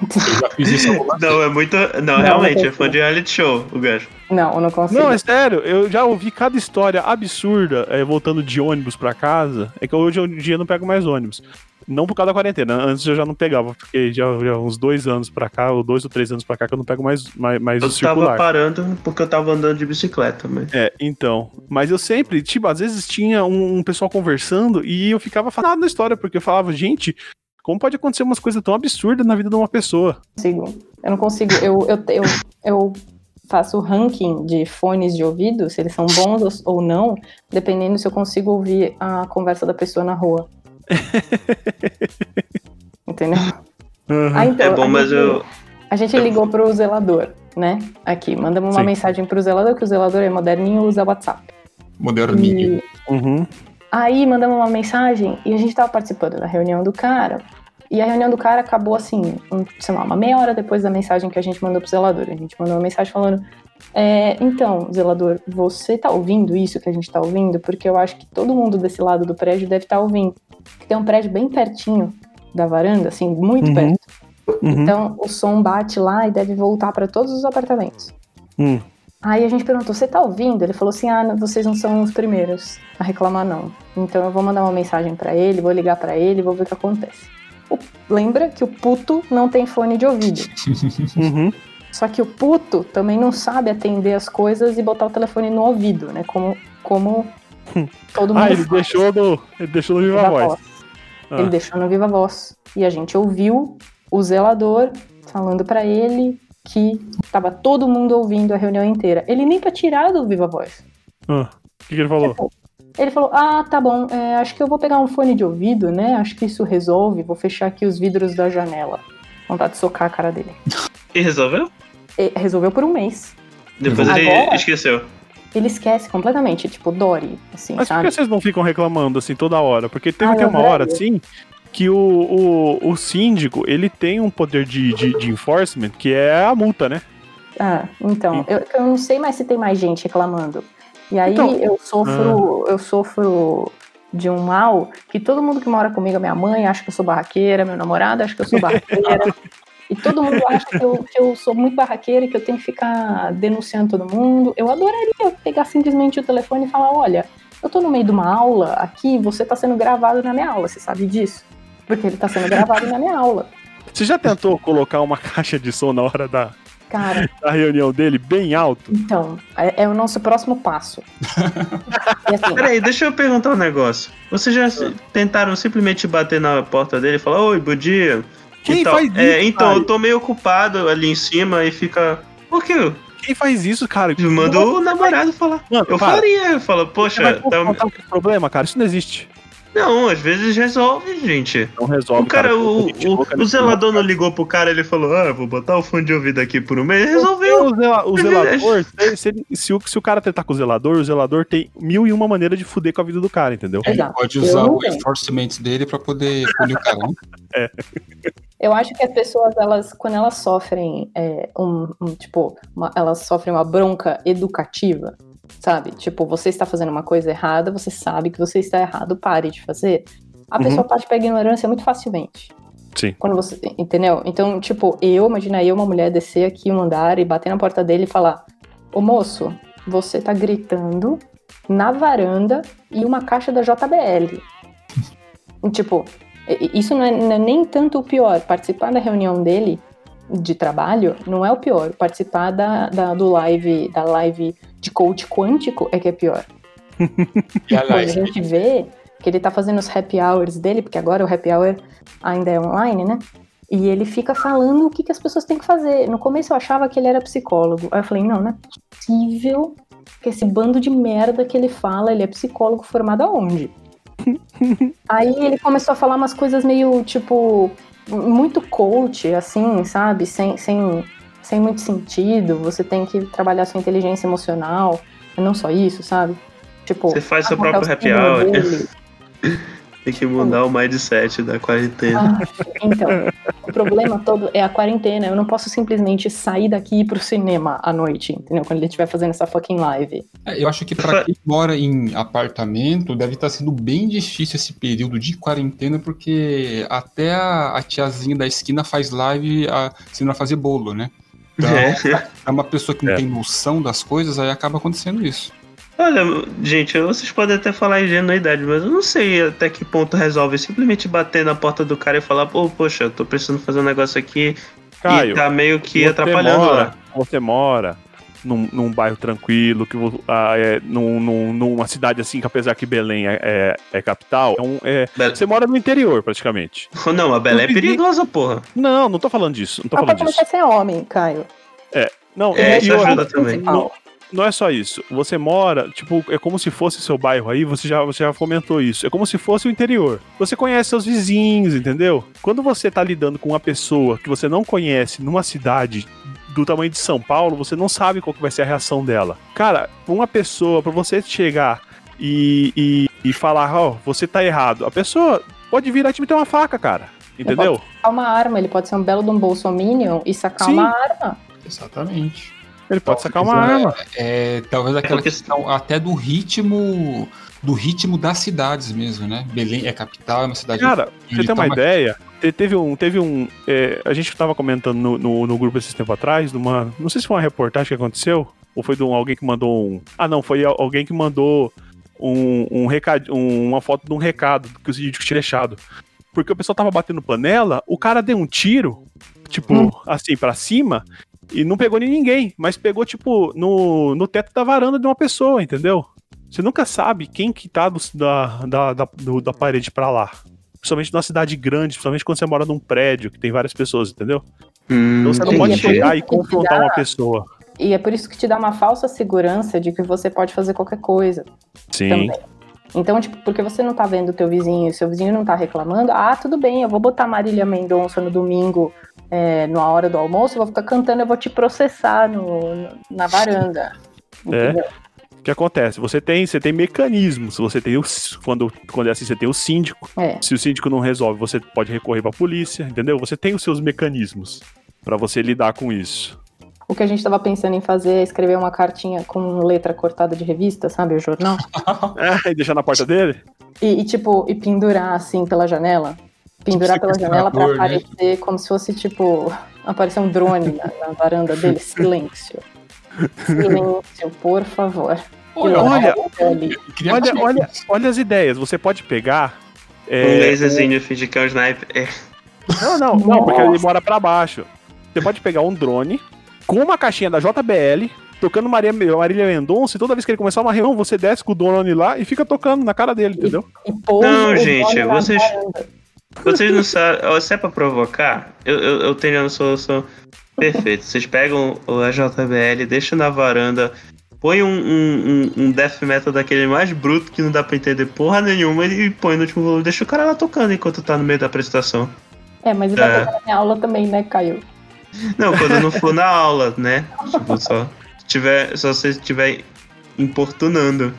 Eu já fiz isso algumas. Não, é muito. Não, Não, realmente, não é fã de reality show, o gajo. Não, eu não consigo. Não, é sério, eu já ouvi cada história absurda é, voltando de ônibus pra casa. É que hoje em dia eu não pego mais ônibus. Não por causa da quarentena, antes eu já não pegava, porque já, já uns dois anos pra cá, ou dois ou três anos pra cá, que eu não pego mais, mais, mais Eu o tava circular. parando porque eu tava andando de bicicleta, mas. É, então. Mas eu sempre, tipo, às vezes tinha um, um pessoal conversando e eu ficava fascinado na história, porque eu falava, gente, Como pode acontecer umas coisas tão absurdas na vida de uma pessoa? consigo. Eu não consigo. Eu, eu, eu, eu faço o ranking de fones de ouvido, se eles são bons ou não, dependendo se eu consigo ouvir a conversa da pessoa na rua. Entendeu? Ah, então, É bom, a mas gente- eu. A gente ligou pro zelador, né? Aqui, mandamos uma Sim. mensagem pro zelador, que o zelador é moderninho usa WhatsApp. Moderninho. E Uhum. Aí mandamos uma mensagem e a gente tava participando da reunião do cara. E a reunião do cara acabou assim, um, sei lá, uma meia hora depois da mensagem que a gente mandou pro zelador. A gente mandou uma mensagem falando: é, então, zelador, você tá ouvindo isso que a gente tá ouvindo? Porque eu acho que todo mundo desse lado do prédio deve estar ouvindo. Que tem um prédio bem pertinho da varanda, assim, muito Uhum. perto. Uhum. Então o som bate lá e deve voltar para todos os apartamentos. Hum. Aí a gente perguntou: você tá ouvindo? Ele falou assim: ah, vocês não são os primeiros a reclamar, não. Então eu vou mandar uma mensagem pra ele, vou ligar pra ele, vou ver o que acontece. O- lembra que o puto não tem fone de ouvido. Uhum. Só que o puto também não sabe atender as coisas e botar o telefone no ouvido, né? Como, como todo mundo Ah, ele faz. deixou no. Ele deixou no Viva Viva Voz. Voz. Ah. Ele deixou no Viva Voz. E a gente ouviu o zelador falando pra ele que tava todo mundo ouvindo a reunião inteira. Ele nem pra tirar do Viva Voz. Ah, O que, que ele falou? Ele falou: Ah, tá bom, é, acho que eu vou pegar um fone de ouvido, né? Acho que isso resolve. Vou fechar aqui os vidros da janela. Vontade de socar a cara dele. E resolveu? E resolveu por um mês. Depois ele Agora? esqueceu. Ele esquece completamente, tipo, Dory, assim, Mas por sabe? que vocês não ficam reclamando assim toda hora? Porque teve Ah, até uma hora assim que o, o, o síndico ele tem um poder de, de, de enforcement que é a multa, né? Ah, então, eu, eu não sei mais se tem mais gente reclamando. E aí Então, eu sofro, eu sofro de um mal que todo mundo que mora comigo, minha mãe, acha que eu sou barraqueira, meu namorado acha que eu sou barraqueira. e todo mundo acha que eu, que eu sou muito barraqueira e que eu tenho que ficar denunciando todo mundo. Eu adoraria pegar simplesmente o telefone e falar: olha, eu tô no meio de uma aula aqui, você tá sendo gravado na minha aula, você sabe disso? Porque ele tá sendo gravado na minha aula. Você já tentou colocar uma caixa de som na hora da, Cara, da reunião dele bem alto? então, é, é o nosso próximo passo. Assim, Peraí, deixa eu perguntar um negócio. Vocês já se- tentaram simplesmente bater na porta dele e falar: Oi, bom dia? Quem E tal. faz isso? É, então, cara? eu tô meio ocupado ali em cima e fica. Por quê? Quem faz isso, cara? Mandou o namorado falar. Mano, Eu para. faria. Eu falo, Você poxa, vai tá... esse problema, cara? Isso não existe. Não, às vezes resolve, gente. Não resolve, O cara, o, Gente o, louca o nesse zelador não ligou pro cara, ele falou: Ah, vou botar o fone de ouvido aqui por um mês. Resolveu. O, zela- o zelador, se, se ele- se o, se o cara tentar com o zelador, o zelador tem mil e uma maneira de fuder com a vida do cara, entendeu? Ele pode usar o enforcement dele pra poder punir o cara, né? Eu acho que as pessoas, elas, quando elas sofrem é, um, um, tipo, uma- elas sofrem uma bronca educativa, sabe? Tipo, você está fazendo uma coisa errada, você sabe que você está errado, pare de fazer. A Uhum. pessoa parte pra ignorância muito facilmente. Sim. Quando você, entendeu? Então, tipo, eu, imagina eu, uma mulher, descer aqui um andar e bater na porta dele e falar: Ô moço, você tá gritando na varanda e uma caixa da JBL. Tipo, isso não é, não é nem tanto o pior. Participar da reunião dele de trabalho não é o pior. Participar da, da, do live, da live de coach quântico é que é pior. E Quando a gente vê que ele tá fazendo os happy hours dele, porque agora o happy hour ainda é online, né? E ele fica falando o que, que as pessoas têm que fazer. No começo eu achava que ele era psicólogo. Aí eu falei, não, não é possível que esse bando de merda que ele fala, ele é psicólogo formado aonde? Aí ele começou a falar umas coisas meio, tipo, muito coach, assim, sabe? Sem, sem, sem muito sentido. Você tem que trabalhar sua inteligência emocional. E não só isso, sabe? Tipo, Você faz seu é próprio happy hour. Tem que mudar o mindset da quarentena. Ah, então, o problema todo é a quarentena. Eu não posso simplesmente sair daqui e ir pro cinema à noite, entendeu? Quando ele estiver fazendo essa fucking live. é, eu acho que pra quem mora em apartamento, deve estar sendo bem difícil esse período de quarentena, porque até a, a tiazinha da esquina faz live a, ensinando a fazer bolo, né? Então, É. é uma pessoa que não É. tem noção das coisas, aí acaba acontecendo isso. Olha, gente, vocês podem até falar ingenuidade, mas eu não sei até que ponto resolve simplesmente bater na porta do cara e falar, pô, poxa, eu tô precisando fazer um negócio aqui Caio, e tá meio que você atrapalhando mora, lá. Você mora num, num bairro tranquilo, que ah, é, num, num- numa cidade assim, que apesar que Belém é, é, é capital, é um- é- você mora no interior praticamente. Não, a Belém é perigosa, porra. Não, não tô falando disso, não tô Mas falando pode disso. começar a ser homem, Caio. Não, É, e isso ajuda também. Não, não é só isso. Você mora, tipo, é como se fosse seu bairro aí, você já, você já comentou isso. É como se fosse o interior. Você conhece seus vizinhos, entendeu? Quando você tá lidando com uma pessoa que você não conhece numa cidade do tamanho de São Paulo, você não sabe qual que vai ser a reação dela. Cara, uma pessoa, pra você chegar e, e, e falar, ó, você tá errado, a pessoa pode vir e te meter uma faca, cara. Entendeu? Sacar uma arma, ele pode ser um belo de um bolsominion e sacar Sim. uma arma. Exatamente. Ele pode sacar uma Talvez, arma. É, talvez aquela porque- questão até do ritmo do ritmo das cidades mesmo, né? Belém é capital, é uma cidade. Cara, pra você ter uma então, ideia, te- teve um. Teve um é, a gente tava comentando no, no, no grupo esses tempo atrás, numa. Não sei se foi uma reportagem que aconteceu, ou foi de um, alguém que mandou um. Ah, não, foi al- alguém que mandou um, um recado, um- uma foto de um recado que o vídeo tinha deixado. Porque o pessoal tava batendo panela, o cara deu um tiro, tipo, Hum. assim, pra cima, e não pegou em ninguém, mas pegou, tipo, no, no teto da varanda de uma pessoa, entendeu? Você nunca sabe quem que tá do- da, da, da, do- da parede pra lá. Principalmente numa cidade grande, principalmente quando você mora num prédio que tem várias pessoas, entendeu? Hum, Então você não pode chegar e confrontar uma pessoa. E é por isso que te dá uma falsa segurança de que você pode fazer qualquer coisa. Sim. também. Então, tipo, porque você não tá vendo o teu vizinho, e seu vizinho não tá reclamando, ah, tudo bem, eu vou botar Marília Mendonça no domingo, é, na hora do almoço, eu vou ficar cantando, eu vou te processar no, na varanda. Entendeu? O que acontece? Você tem, você tem mecanismos. Você tem o, quando, quando é assim, você tem o síndico. É. Se o síndico não resolve, você pode recorrer pra polícia, entendeu? Você tem os seus mecanismos pra você lidar com isso. O que a gente tava pensando em fazer é escrever uma cartinha com letra cortada de revista, sabe, o jornal? É, e deixar na porta dele? E, e, tipo, e pendurar assim pela janela. Pendurar pela janela pra sequestrador, né? aparecer como se fosse, tipo, aparecer um drone na, na varanda dele. Silêncio. Silêncio, por favor. Olha, E olha, ali. Olha, olha, olha as ideias. Você pode pegar. é, Um laserzinho fingir que é um sniper. É. Não, não, não, porque ele mora pra baixo. Você pode pegar um drone com uma caixinha da JBL, tocando Maria, Marília Mendonça, e toda vez que ele começar uma reunião, você desce com o drone lá e fica tocando na cara dele, entendeu? E pousa Não, gente, vocês- varanda. Vocês não sabem. Se é pra provocar, eu, eu, eu tenho a solução perfeita. Vocês pegam o a JBL, deixam na varanda, põe um, um, um, um death metal daquele mais bruto que não dá pra entender porra nenhuma e põe no último volume. Deixa o cara lá tocando enquanto tá no meio da apresentação. É, mas ele É. na aula também, né, Caio? Não, quando não for na aula, né? Tipo, só. Tiver, só se estiver importunando.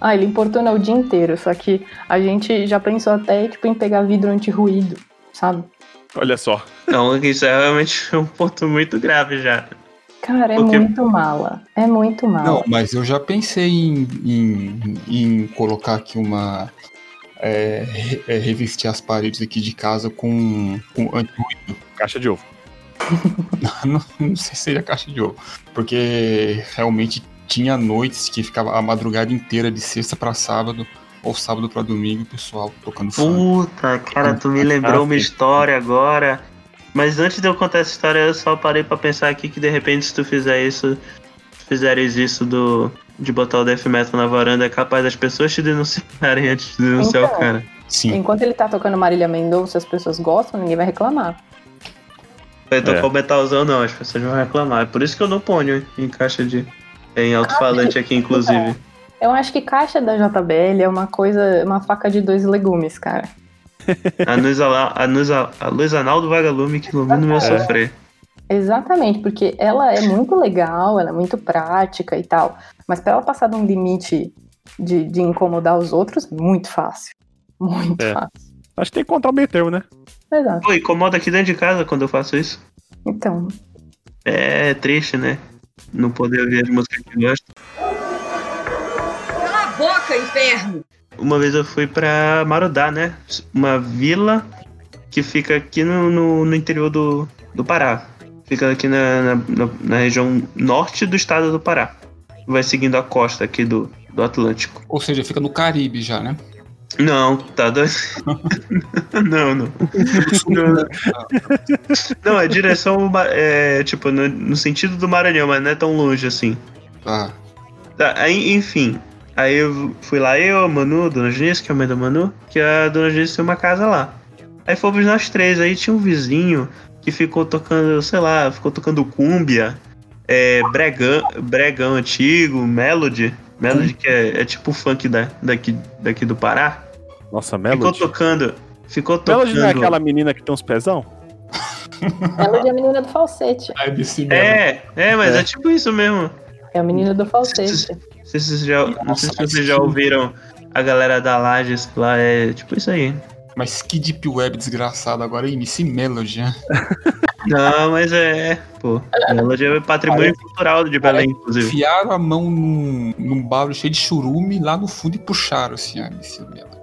Ah, ele importuna o dia inteiro, só que a gente já pensou até, tipo, em pegar vidro anti-ruído, sabe? Olha só. Então, isso é realmente um ponto muito grave já. Cara, é Porque- muito mala. É muito mala. Não, mas eu já pensei em, em, em colocar aqui uma. é, é, revestir as paredes aqui de casa com, com anti-ruído. Caixa de ovo. não, não sei se seria caixa de ovo. Porque realmente tinha noites que ficava a madrugada inteira de sexta pra sábado, ou sábado pra domingo, o pessoal tocando funk. Puta, cara, tu me lembrou uma história agora. Mas antes de eu contar essa história, eu só parei pra pensar aqui que de repente se tu fizer isso, fizeres isso do de botar o death metal na varanda, é capaz das pessoas te denunciarem antes de denunciar Então. o cara. Sim. Enquanto ele tá tocando Marília Mendonça, as pessoas gostam, ninguém vai reclamar. Vai tocar É. o metalzão não, as pessoas vão reclamar. É por isso que eu não ponho em caixa de. Em alto-falante aqui, inclusive. Eu acho que caixa da JBL é uma coisa, uma faca de dois legumes, cara. A luz, a luz, a luz anal do vagalume que ilumina o meu É. sofrer. Exatamente, porque ela é muito legal, ela é muito prática e tal. Mas pra ela passar de um limite de, de incomodar os outros, é muito fácil. Muito É. fácil. Acho que tem que encontrar o meio termo, né? Exato. Pô, incomoda aqui dentro de casa quando eu faço isso. Então, É triste, né? Não poder ouvir as músicas que gosto. Cala a boca, inferno! Uma vez eu fui pra Marudá, né? Uma vila que fica aqui no, no, no interior do, do Pará. Fica aqui na, na, na- na região norte do estado do Pará. Vai seguindo a costa aqui do, do Atlântico. Ou seja, fica no Caribe já, né? Não, tá doido. não, não. Não, não, é direção. É, tipo, no, no sentido do Maranhão, mas não é tão longe assim. Tá. Tá, aí, enfim. Aí eu fui lá, eu, a Manu, a Dona Genice, que é a mãe da Manu, que a Dona Genice tem uma casa lá. Aí fomos nós três, aí tinha um vizinho que ficou tocando, sei lá, ficou tocando cúmbia, é, bregão, bregão antigo, melody. Melody que é, é tipo funk da, daqui, daqui do Pará. Nossa, Ficou Melody. tocando, ficou tocando... Melody não é aquela menina que tem uns pezão? Ela é a menina do falsete. É. É, é, mas é. É. tipo isso mesmo. É a menina do falsete. Não sei se vocês já, não Nossa, sei se vocês já ouviram a galera da Lages lá, é tipo isso aí. Mas que deep web desgraçado agora, MC Melody, né? Não, mas é, pô, Melody é patrimônio cultural de Belém, inclusive. Enfiaram a mão num, num balde cheio de churume lá no fundo e puxaram assim, a MC Melody.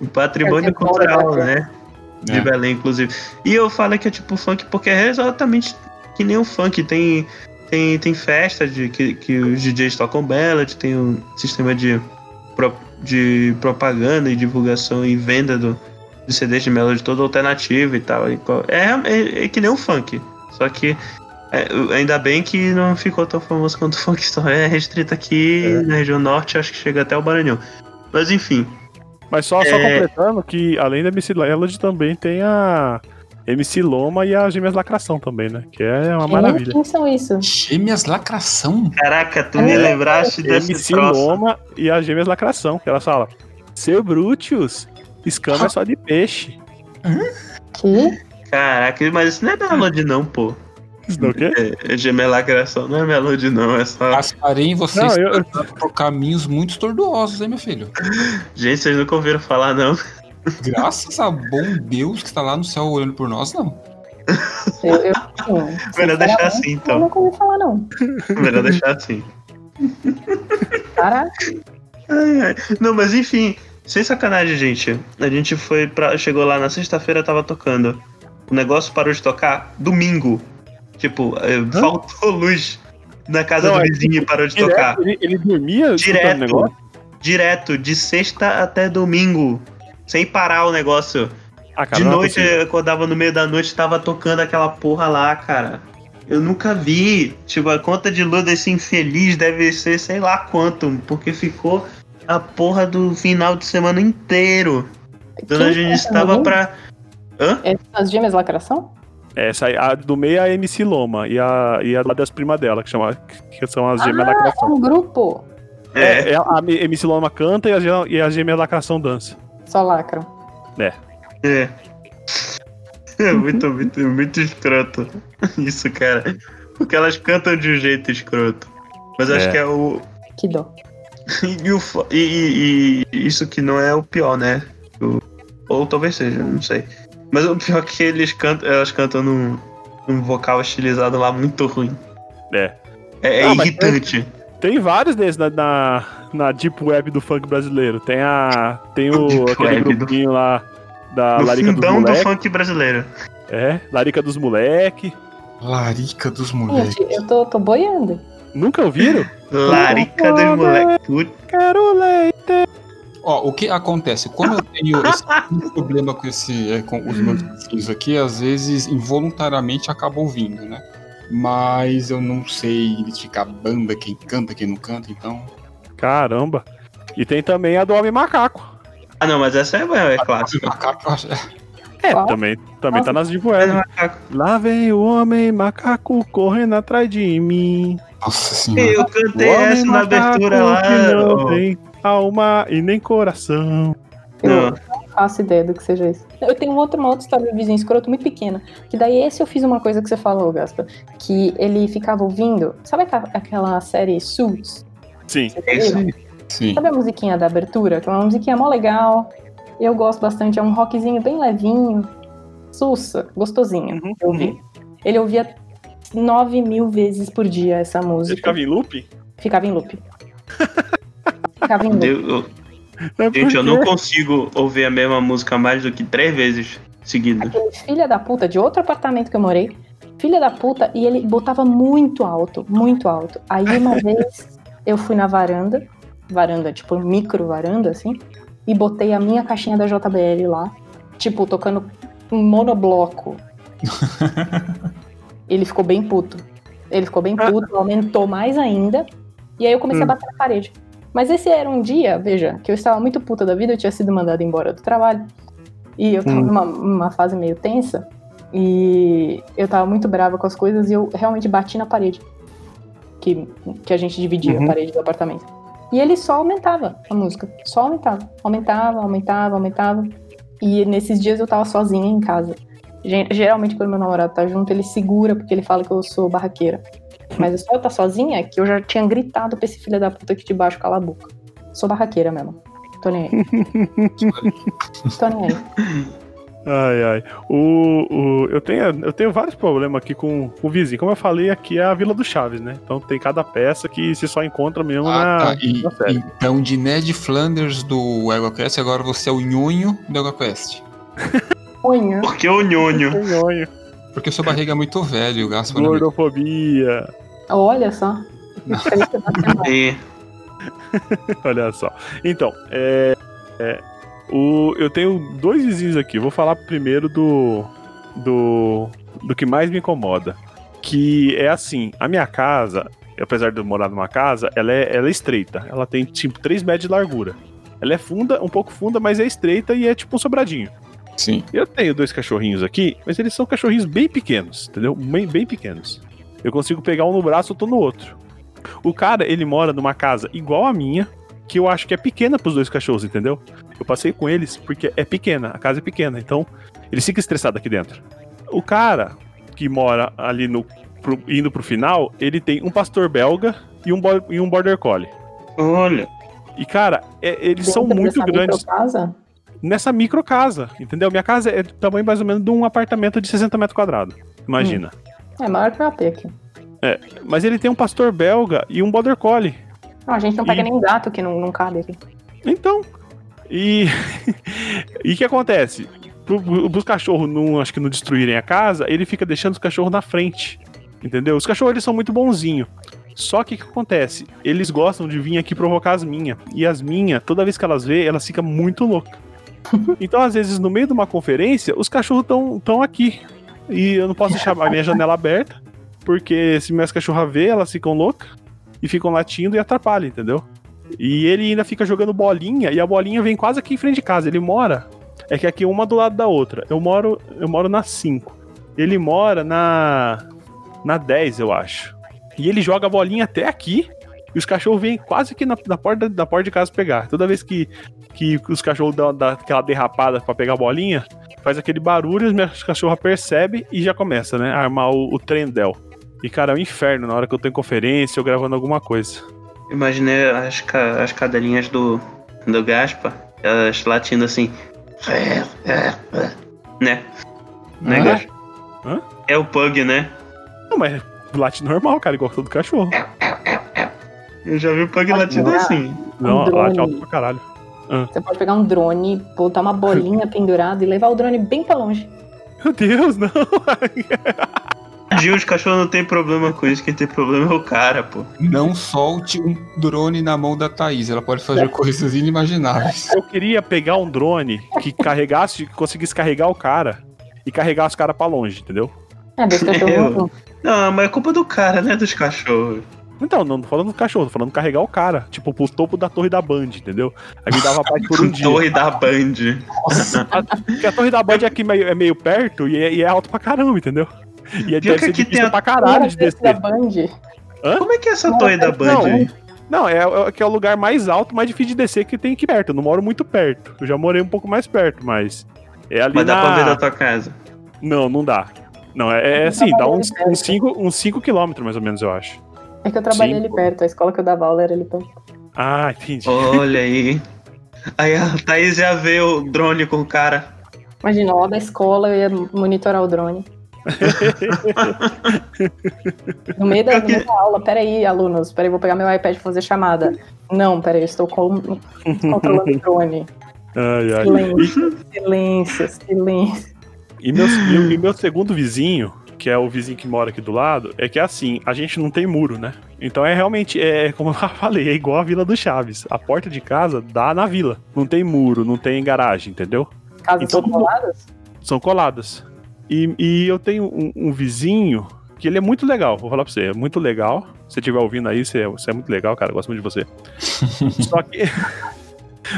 O patrimônio É, cultural, é. né? De É. Belém, inclusive. E eu falo que é tipo funk porque é exatamente que nem o funk. Tem, tem, tem festa de, que, que os DJs tocam Melody, tem um sistema de, de propaganda e divulgação e venda do, de CDs de Melody todo alternativo e tal. E é, é, é que nem o funk. Só que é, ainda bem que não ficou tão famoso quanto o funk, só é restrito aqui É. na região norte, acho que chega até o Maranhão. Mas enfim. Mas só, só É. completando que além da MC Melody também tem a MC Loma e a Gêmeas Lacração também, né? Que é uma maravilha. Quem são isso? Gêmeas lacração? Caraca, tu É. me lembraste desse MC troço. Loma e a Gêmeas Lacração. Que ela fala: Seu Brutus, escama é só de peixe. Que? Caraca, mas isso não é melody não, pô. Isso não é o quê? É, é gemelacração, não é melody não, é só... Asparei vocês Não, eu- por caminhos muito tortuosos, hein, meu filho? Gente, vocês nunca ouviram falar, não. Graças a bom Deus que está lá no céu olhando por nós, não. Eu, eu, Melhor deixar assim, Eu então. nunca ouvi falar, não. Melhor deixar assim. Caraca. Ai, ai. Não, mas enfim, sem sacanagem, gente. A gente foi pra. Chegou lá na sexta-feira, tava tocando. O negócio parou de tocar domingo. Tipo, eh, faltou luz na casa Não, do é vizinho e parou de tocar. Direto, ele, ele dormia Direto. negócio? Direto, de sexta até domingo. Sem parar o negócio. Ah, cara, De é noite, eu acordava no meio da noite tava tocando aquela porra lá, cara. Eu nunca vi. Tipo, a conta de luz desse infeliz deve ser sei lá quanto, porque ficou a porra do final de semana inteiro. Dona Quem Genice tá tava ouvindo? pra. Hã? É as gêmeas lacração? Essa aí, a do meio é a MC Loma e a, e a das primas dela, que, chama, que são as Gêmeas Ah, é Lacração. um grupo. É. É, a MC Loma canta e a, e a Gêmeas Lacração dança. Só lacram. É. É muito, muito, muito escroto. Isso, cara. Porque elas cantam de um jeito escroto. Mas acho É. que é o. Que dó. E, o e- e- e isso que não é o pior, né? O- ou talvez seja, não sei. Mas o pior é que eles cantam, elas cantam num, num vocal estilizado lá muito ruim. É. É, é Ah, irritante. Tem vários desses na, na, na Deep Web do funk brasileiro. Tem a. Tem o Deep aquele Web do- grupinho lá da no Larica dos fundão do Moleque. funk brasileiro. É, Larica dos Moleque. Larica dos moleques. Gente, eu tô, tô boiando. Nunca ouviram? Larica dos moleques. Putz, Quero leite. Ó, o que acontece? Como eu tenho esse um problema com, esse, é, com os meus vizinhos aqui, às vezes involuntariamente acabo ouvindo, né? Mas eu não sei identificar banda, quem canta, quem não canta, então. Caramba. E tem também a do Homem Macaco. Ah, não, mas essa é, é clássica. Macaco, eu acho- É, Qual? também, também tá nas É Web. macaco. Lá vem o Homem Macaco correndo atrás de mim. Nossa senhora. Eu cantei essa na abertura lá. que não tem alma e nem coração. Eu Não. não faço ideia do que seja isso. Eu tenho outra, uma outra história do vizinho escroto muito pequena. Que daí esse eu fiz uma coisa que você falou, Gaspa. Que ele ficava ouvindo. Sabe aquela, série Suits? Sim. Sim. Sabe a musiquinha da abertura? Que é uma musiquinha mó legal. Eu gosto bastante. É um rockzinho bem levinho. Sussa, gostosinho. Uhum, eu ouvi. Ele ouvia 9 mil vezes por dia essa Você música. ficava em loop? Ficava em loop. Ficava em loop. Eu- eu- É gente, eu não consigo ouvir a mesma música mais do que três vezes seguidas. Aquele filha da puta de outro apartamento que eu morei. Filha da puta, e ele botava muito alto, muito alto. Aí uma vez eu fui na varanda, varanda, tipo micro varanda, assim. e botei a minha caixinha da JBL lá, tipo, tocando um monobloco. Ele ficou bem puto. Ele ficou bem puto, aumentou mais ainda. E aí eu comecei a bater na parede. Mas esse era um dia, veja, que eu estava muito puta da vida, eu tinha sido mandada embora do trabalho. E eu tava Hum. numa, fase meio tensa. E eu tava muito brava com as coisas e eu realmente bati na parede. Que, que a gente dividia Uhum. a parede do apartamento. E ele só aumentava a música. Só aumentava. Aumentava, aumentava, aumentava. E nesses dias eu tava sozinha em casa. Geralmente, quando meu namorado tá junto, ele segura, porque ele fala que eu sou barraqueira. Mas é só eu tá sozinha que eu já tinha gritado pra esse filho da puta aqui de baixo calar a boca. Sou barraqueira mesmo. Tô nem aí. Tô nem aí. Ai, ai. O, o, eu, tenho, eu tenho vários problemas aqui com, com o vizinho. Como eu falei, aqui é a Vila do Chaves, né? Então tem cada peça que se só encontra mesmo na, Ah, tá. E- na série. então, de Ned Flanders do EgoQuest, agora você é o nhonho do EgoQuest. Unha. Porque o nhonho. Sonho, Porque sua barriga é muito velho, gasto na Gordofobia. Olha só. E Olha só. Então, é, é, o, eu tenho dois vizinhos aqui. Vou falar primeiro do, do, do que mais me incomoda. Que é assim, a minha casa, apesar de eu morar numa casa, ela é, ela é estreita. Ela tem tipo 3 metros de largura. Ela é funda, um pouco funda, mas é estreita e é tipo um sobradinho. Sim. Eu tenho dois cachorrinhos aqui, mas eles são cachorrinhos bem pequenos, entendeu? Bem, bem pequenos. Eu consigo pegar um no braço, outro no outro. O cara, ele mora numa casa igual a minha, que eu acho que é pequena pros dois cachorros, entendeu? Eu passei com eles porque é pequena, a casa é pequena, então eles ficam estressados aqui dentro. O cara que mora ali no pro- indo pro final, ele tem um pastor belga e um, e um border collie. olha, E cara, é- eles são Dentro muito dessa grandes microcasa, nessa micro casa, entendeu? Minha casa é do tamanho mais ou menos de um apartamento de 60 metros quadrados. Imagina. É maior que o AP aqui. Mas ele tem um pastor belga e um border collie. Não, a gente não pega E- nem gato que não, não cabe aqui. Então. E e o que acontece? Pro, os cachorros não, acho que não destruírem a casa, ele fica deixando os cachorros na frente. Entendeu? Os cachorros eles são muito bonzinhos. Só que o que acontece? Eles gostam de vir aqui provocar as minhas. E as minhas, toda vez que elas vê, elas ficam muito loucas. Então, às vezes, no meio de uma conferência, os cachorros estão tão aqui. E eu não posso deixar a minha janela aberta, porque se minhas cachorras vê, elas ficam loucas e ficam latindo e atrapalham, entendeu? E ele ainda fica jogando bolinha, e a bolinha vem quase aqui em frente de casa. Ele mora. É que aqui é uma do lado da outra. Eu moro, eu moro na 5. Ele mora na. na 10, eu acho. E ele joga a bolinha até aqui. E os cachorros vêm quase aqui na, na porta, da porta de casa pegar. Toda vez que, que os cachorros dão, dão aquela derrapada pra pegar a bolinha, faz aquele barulho, os meus cachorros percebem e já começa, né? A armar o, o trendel. E, cara, é um inferno na hora que eu tô em conferência ou gravando alguma coisa. imaginei as, ca- as cadelinhas do, do Gaspa, elas latindo assim. Né? Né, Hã? Gaspa? Hã? É o Pug, né? Não, mas late normal, cara, igual todo cachorro. Eu já vi o Pug latindo morar. assim. Não, late alto pra caralho. Você pode pegar um drone, botar uma bolinha pendurada e levar o drone bem pra longe. Meu Deus, não. Tadinho, os cachorros não tem problema com isso, quem tem problema é o cara, pô. Não solte um drone na mão da Thaís, ela pode fazer coisas inimagináveis. Eu queria pegar um drone que carregasse, que conseguisse carregar o cara e carregar os caras pra longe, entendeu? É, dois cachorros Eu-. Não, mas é culpa do cara, né? Dos cachorros. Então, não tô falando do cachorro, tô falando carregar o cara. Tipo, pro topo da torre da Band, entendeu? Aí me dava paz por um dia. Torre da Band. Porque a torre da Band aqui meio- é meio perto e é, e é alto pra caramba, entendeu? E é Pior deve que ser aqui difícil tem a- pra caralho de da descer. Band. Como é que é essa torre da Band Não, aí? Não, é, é que é o lugar mais alto, mais difícil de descer que tem aqui perto. Eu não moro muito perto. Eu já morei um pouco mais perto, mas. É ali Mas na... dá pra ver da tua casa. Não, não dá. Não, é, é assim, dá uns 5 uns cinco, uns cinco quilômetros mais ou menos, eu acho. É que eu trabalhei Sim. ali perto, a escola que eu dava aula era ali perto. Ah, entendi. Olha aí. Aí a Thaís já vê o drone com o cara. Imagina, lá da escola eu ia monitorar o drone. No meio da, no meio da aula, peraí, alunos, peraí, vou pegar meu iPad pra fazer chamada. Não, peraí, eu estou com- controlando o drone. Ai, ai. Silêncio, silêncio, silêncio. E meu, e- e meu segundo vizinho, que é o vizinho que mora aqui do lado, é que assim, a gente não tem muro, né? Então é realmente, é como eu falei, é igual a Vila do Chaves. A porta de casa dá na vila. Não tem muro, não tem garagem, entendeu? Casas Então, são coladas? São coladas. E, e eu tenho um, um vizinho que ele é muito legal, vou falar pra você, é muito legal. Se você estiver ouvindo aí, você, você é muito legal, cara, eu gosto muito de você. Só que.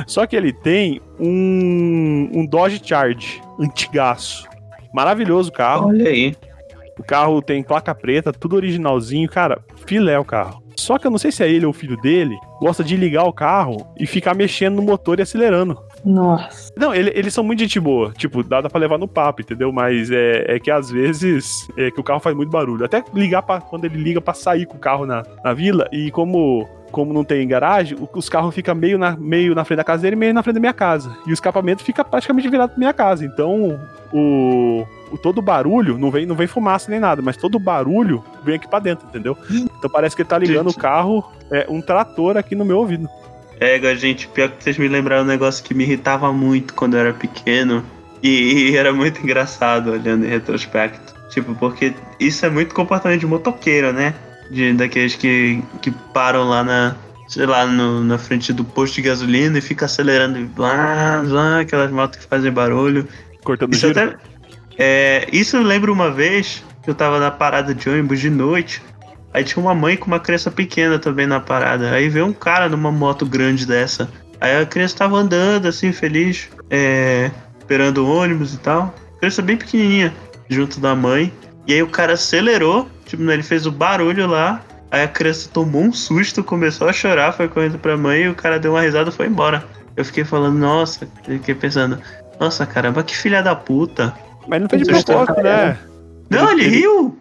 Só que ele tem um, um Dodge Charge antigaço. Maravilhoso o carro. Olha aí. O carro tem placa preta, tudo originalzinho, cara, filé o carro. Só que eu não sei se é ele ou o filho dele, gosta de ligar o carro e ficar mexendo no motor e acelerando. Nossa. Não, ele- eles são muito gente boa. Tipo, dá, dá pra levar no papo, entendeu? Mas é, é que às vezes é que o carro faz muito barulho. Até ligar pra, quando ele liga pra sair com o carro na, na vila, e como. Como não tem garagem, os carros ficam meio na, meio na frente da casa dele e meio na frente da minha casa. E o escapamento fica praticamente virado pra minha casa. Então, o, o todo o barulho, não vem, não vem fumaça nem nada, mas todo o barulho vem aqui pra dentro, entendeu? Então parece que ele tá ligando o carro, é, um trator aqui no meu ouvido. É, gente, pior que vocês me lembraram um negócio que me irritava muito quando eu era pequeno. E, e era muito engraçado olhando em retrospecto. Tipo, porque isso é muito comportamento de motoqueiro, né? De, daqueles que, que param lá na. Sei lá, no- na frente do posto de gasolina e fica acelerando e blá, blá, aquelas motos que fazem barulho. Cortando Isso giro. até. É, isso eu lembro uma vez que eu tava na parada de ônibus de noite. Aí tinha uma mãe com uma criança pequena também na parada. Aí veio um cara numa moto grande dessa. Aí a criança tava andando assim, feliz, é, esperando o ônibus e tal. Criança bem pequenininha, junto da mãe. E aí o cara acelerou, tipo, né, ele fez o barulho lá. Aí a criança tomou um susto, começou a chorar, foi correndo pra mãe e o cara deu uma risada e foi embora. Eu fiquei falando, nossa, fiquei pensando, nossa caramba, que filha da puta. Mas não fez de propósito, né? Não, ele Ele- riu!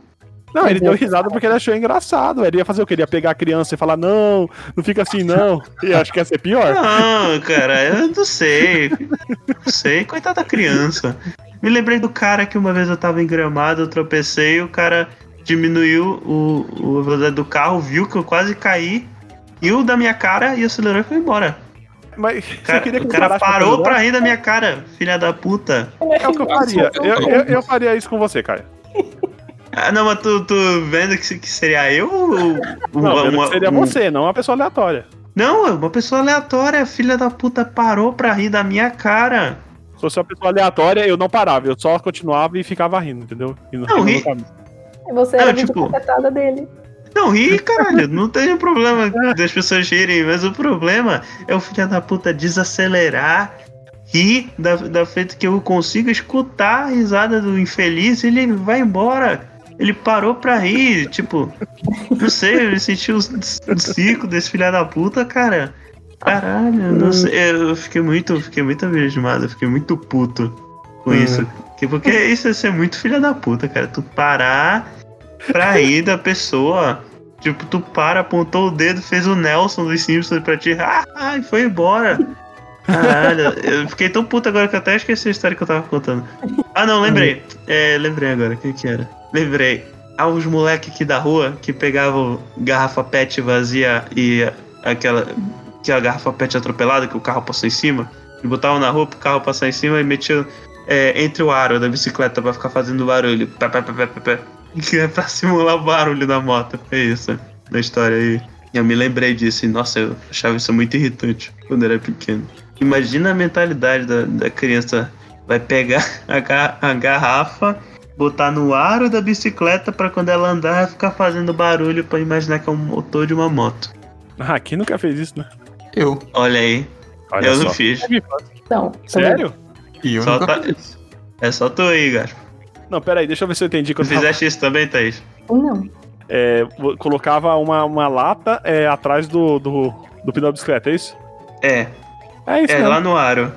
Não, ele deu risada porque ele achou engraçado. Ele ia fazer o quê? Ele ia pegar a criança e falar, não, não fica assim, não. E eu acho que ia ser pior. Não, cara, eu não sei. Não sei, coitada da criança. Me lembrei do cara que uma vez eu tava em gramado, eu tropecei, o cara diminuiu o, o a velocidade do carro, viu que eu quase caí, riu da minha cara e acelerou e foi embora. Mas cara, queria que o cara parou pra rir da minha cara, filha da puta. É o que eu faria. Eu, eu, eu faria isso com você, Caio. Ah, não, mas tu, tu vendo que, que seria eu ou Não, uma- vendo uma- que seria um- você, não uma pessoa aleatória. Não, uma pessoa aleatória, filha da puta, parou pra rir da minha cara. Se fosse uma pessoa aleatória, eu não parava. Eu só continuava e ficava rindo, entendeu? E Não, no ri- você Não, era tipo- muito cacetada dele. Não, ri, caralho, não tem problema das pessoas rirem, mas o problema é o filho da puta desacelerar, rir da, da feita que eu consigo escutar a risada do infeliz e ele vai embora. Ele parou pra rir, tipo, não sei, eu senti o, o circo desse filho da puta, cara. Caralho, não sei, eu fiquei muito, fiquei muito abismado, eu fiquei muito puto com Hum. isso. Que- Porque isso é ser muito filha da puta, cara. Tu parar pra rir da pessoa. Tipo, tu para, apontou o dedo, fez o Nelson dos Simpsons pra ti, ah, e foi embora. Caralho, eu fiquei tão puto agora que eu até esqueci a história que eu tava contando. Ah, não, lembrei. É, lembrei agora, o que que era? Lembrei. Há uns moleque aqui da rua que pegavam garrafa pet vazia e aquela, aquela garrafa pet atropelada que o carro passou em cima, e botavam na rua pro carro passar em cima e metiam é, entre o aro da bicicleta pra ficar fazendo barulho. Pé, pé, pé, pé, pé. Que é pra simular o barulho da moto. É isso, da história aí. Eu me lembrei disso e, nossa, eu achava isso muito irritante quando era pequeno. Imagina a mentalidade da, da criança. Vai pegar a, ga- a garrafa, botar no aro da bicicleta pra quando ela andar ficar fazendo barulho pra imaginar que é um motor de uma moto. Ah, quem nunca fez isso, né? Eu. Olha aí, Olha eu só. não fiz. Não. Sério? E eu Só nunca tá- fiz. É só tu aí, Gaspa. Não, peraí, deixa eu ver se eu entendi. Tu Quando eu tava- fizeste isso também, Thaís? Não. é, colocava uma, uma lata é, atrás do, do, do pneu da bicicleta, é isso? É, É isso é mesmo. lá no aro.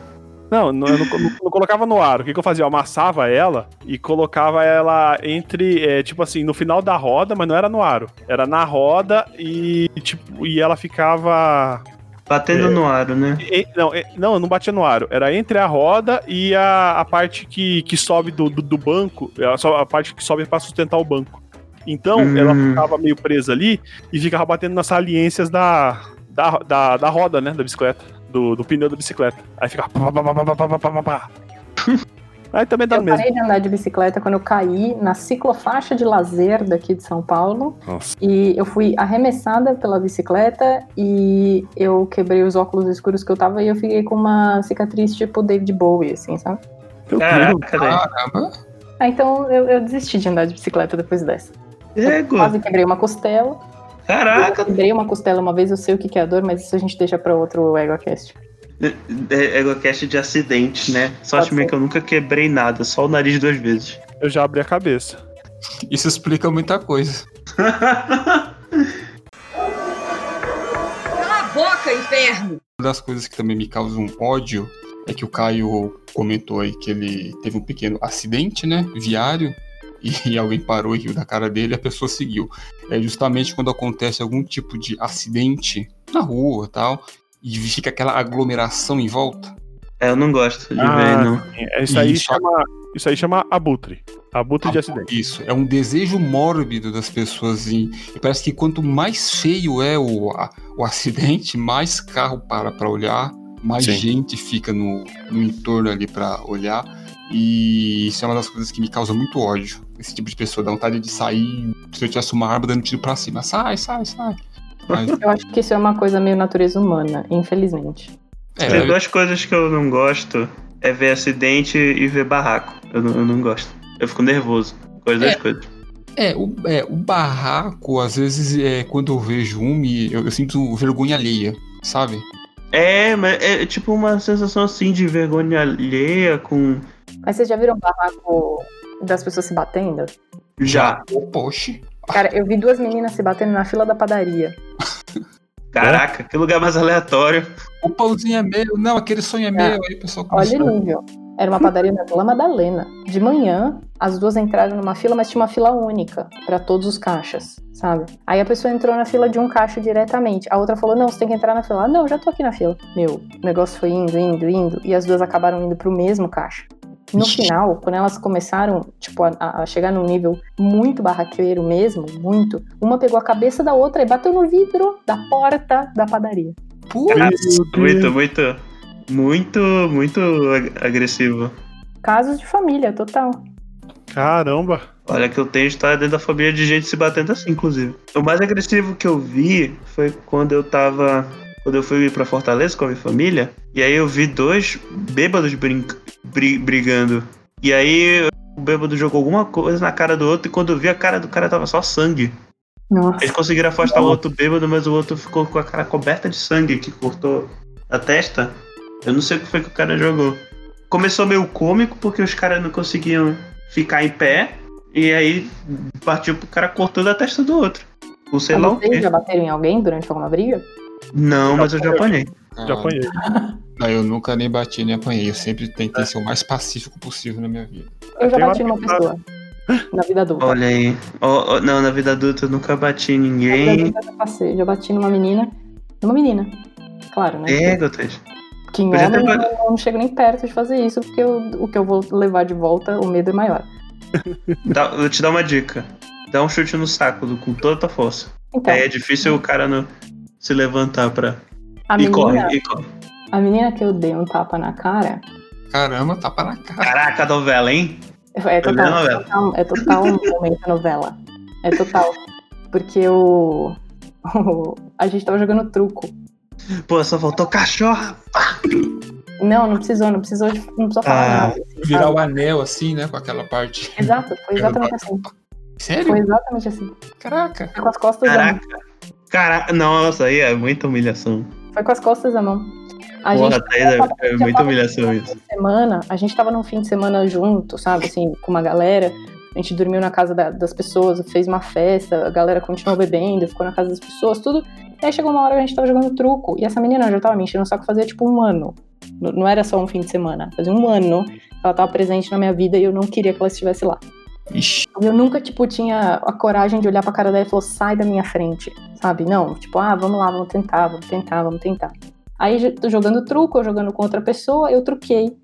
Não, não, eu não, não- não colocava no aro. O que, que eu fazia? Eu amassava ela e colocava ela entre, é, tipo assim, no final da roda, mas não era no aro. Era na roda e, tipo, e ela ficava. Batendo É. no aro, né? e- não, e- não, não batia no aro. Era entre a roda e a, a parte que, que sobe do, do, do banco, a, só- a parte que sobe pra sustentar o banco. Então, Hum. ela ficava meio presa ali e ficava batendo nas saliências da, da, da, da roda, né, da bicicleta, do, do pneu da bicicleta. Aí fica. Aí também dá eu mesmo. Eu parei de andar de bicicleta quando eu caí na ciclofaixa de lazer daqui de São Paulo. Nossa. E eu fui arremessada pela bicicleta e eu quebrei os óculos escuros que eu tava e eu fiquei com uma cicatriz tipo David Bowie, assim, sabe? Caraca, Caramba. Ah, então eu, eu desisti de andar de bicicleta depois dessa. Eu quase quebrei uma costela. Caraca. Eu quebrei uma costela uma vez, eu sei o que é a dor, mas isso a gente deixa pra outro EgoCast. É EgoCast de acidente, né? Sorte minha que eu nunca quebrei nada, só o nariz duas vezes. Eu já abri a cabeça. Isso explica muita coisa. Cala a boca, inferno! Uma das coisas que também me causam ódio é que o Caio comentou aí que ele teve um pequeno acidente, né? Viário. E alguém parou e riu da cara dele e a pessoa seguiu. É justamente quando acontece algum tipo de acidente na rua e tal, e fica aquela aglomeração em volta. É, eu não gosto de Ah, ver, não. É, Isso aí, Isso. chama, isso aí chama abutre. Abutre de acidente. Isso, é um desejo mórbido das pessoas em. E parece que quanto mais feio é o, a- o acidente, mais carro para para olhar, mais Sim. gente fica no, no entorno ali para olhar. E isso é uma das coisas que me causa muito ódio. Esse tipo de pessoa dá vontade de sair, se eu tivesse uma arma dando tiro pra cima. Sai, sai, sai. Mas, Eu acho que isso é uma coisa meio natureza humana, infelizmente. é, Tem duas coisas que eu não gosto: é ver acidente e ver barraco. Eu não, eu não gosto. Eu fico nervoso. Coisa das É. coisas. É, o, é, o barraco, às vezes, é, quando eu vejo um, eu, eu sinto vergonha alheia, sabe? É, mas é tipo uma sensação assim de vergonha alheia com. Mas vocês já viram barraco das pessoas se batendo? Já. Poxa. Cara, eu vi duas meninas se batendo na fila da padaria. Caraca, que lugar mais aleatório. O pãozinho é meu, não, aquele sonho é meu. Aí o pessoal Olha o nível. Era uma padaria na Vila Madalena. De manhã, as duas entraram numa fila, mas tinha uma fila única pra todos os caixas, sabe? Aí a pessoa entrou na fila de um caixa diretamente. A outra falou: Não, você tem que entrar na fila. Ah, não, já tô aqui na fila. Meu, o negócio foi indo, indo, indo. E as duas acabaram indo pro mesmo caixa. No final, quando elas começaram, tipo, a, a chegar num nível muito barraqueiro mesmo, muito, uma pegou a cabeça da outra e bateu no vidro da porta da padaria. Putz, Muito, muito. Muito, muito ag- agressivo. Casos de família, total. Caramba. Olha que eu tenho história dentro da família de gente se batendo assim, inclusive. O mais agressivo que eu vi foi quando eu tava. Quando eu fui pra Fortaleza com a minha família. E aí eu vi dois bêbados brinca- bri- brigando. E aí o bêbado jogou alguma coisa na cara do outro. E quando eu vi a cara do cara tava só sangue. Nossa. Eles conseguiram afastar o outro bêbado, mas o outro ficou com a cara coberta de sangue que cortou a testa. Eu não sei o que foi que o cara jogou. Começou meio cômico porque os caras não conseguiam ficar em pé. E aí partiu pro cara cortando a testa do outro. O sei lá o Vocês quê. já bateram em alguém durante alguma briga? Não, mas eu já apanhei. Já apanhei. Não, eu nunca nem bati nem apanhei. Eu sempre tentei ser o mais pacífico possível na minha vida. Eu já Tem uma bati numa pessoa. Na vida adulta. Olha aí. Ó, ó, não, na vida adulta eu nunca bati em Na vida ninguém. adulta eu já passei. Já bati numa menina. Numa menina. Claro, né? É, Gotes. Que em eu já homem tava- eu não, não chego nem perto de fazer isso, porque eu- o que eu vou levar de volta, o medo é maior. Dá- vou te dar uma dica. Dá um chute no saco do- com toda a tua força. Então, Aí é difícil o cara não se levantar pra. a e corre, menina, e corre. a menina que eu dei um tapa na cara, Caramba, tapa na cara. Caraca, a novela, hein? é total, novela. total- é total um momento novela. É total. Porque o, o- a gente tava jogando truco. Pô, só faltou cachorra. Não, não precisou, não precisou, não precisou falar Ah, nada. assim, Virar sabe? o anel assim, né? Com aquela parte. Exato, foi exatamente assim. Sério? Foi exatamente assim. Caraca. Com as costas. Caraca. Caraca, nossa, aí é muita humilhação. Foi com as costas da mão. A Porra, gente aí, é, é muita humilhação isso. semana, a gente tava num fim de semana junto, sabe, assim, com uma galera. A gente dormiu na casa da- das pessoas, fez uma festa, a galera continuou bebendo, ficou na casa das pessoas, tudo. E aí chegou uma hora que a gente tava jogando truco, e essa menina já tava me enchendo o saco fazia tipo um ano. N- Não era só um fim de semana, fazia um ano que ela tava presente na minha vida e eu não queria que ela estivesse lá. Ixi. Eu nunca, tipo, tinha a coragem de olhar pra cara dela e falar, sai da minha frente, sabe? Não, tipo, ah, vamos lá, vamos tentar, vamos tentar, vamos tentar. Aí, jogando truco, eu jogando com outra pessoa, eu truquei.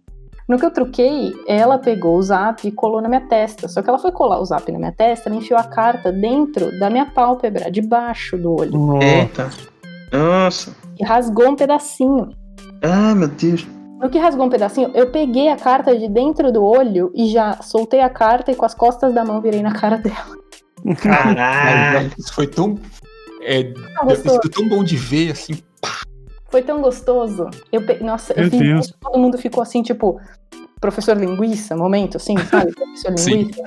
No que eu truquei, ela pegou o zap e colou na minha testa. Só que ela foi colar o zap na minha testa, ela enfiou a carta dentro da minha pálpebra, debaixo do olho. Eita. Nossa. E rasgou um pedacinho. Ah, meu Deus. No que rasgou um pedacinho, eu peguei a carta de dentro do olho e já soltei a carta e com as costas da mão virei na cara dela. Caralho. Isso foi tão. É, sido tão bom de ver, assim. Foi tão gostoso. Eu pe... Nossa, eu isso, todo mundo ficou assim, tipo, professor linguiça, momento, assim, sabe? Professor Sim. linguiça.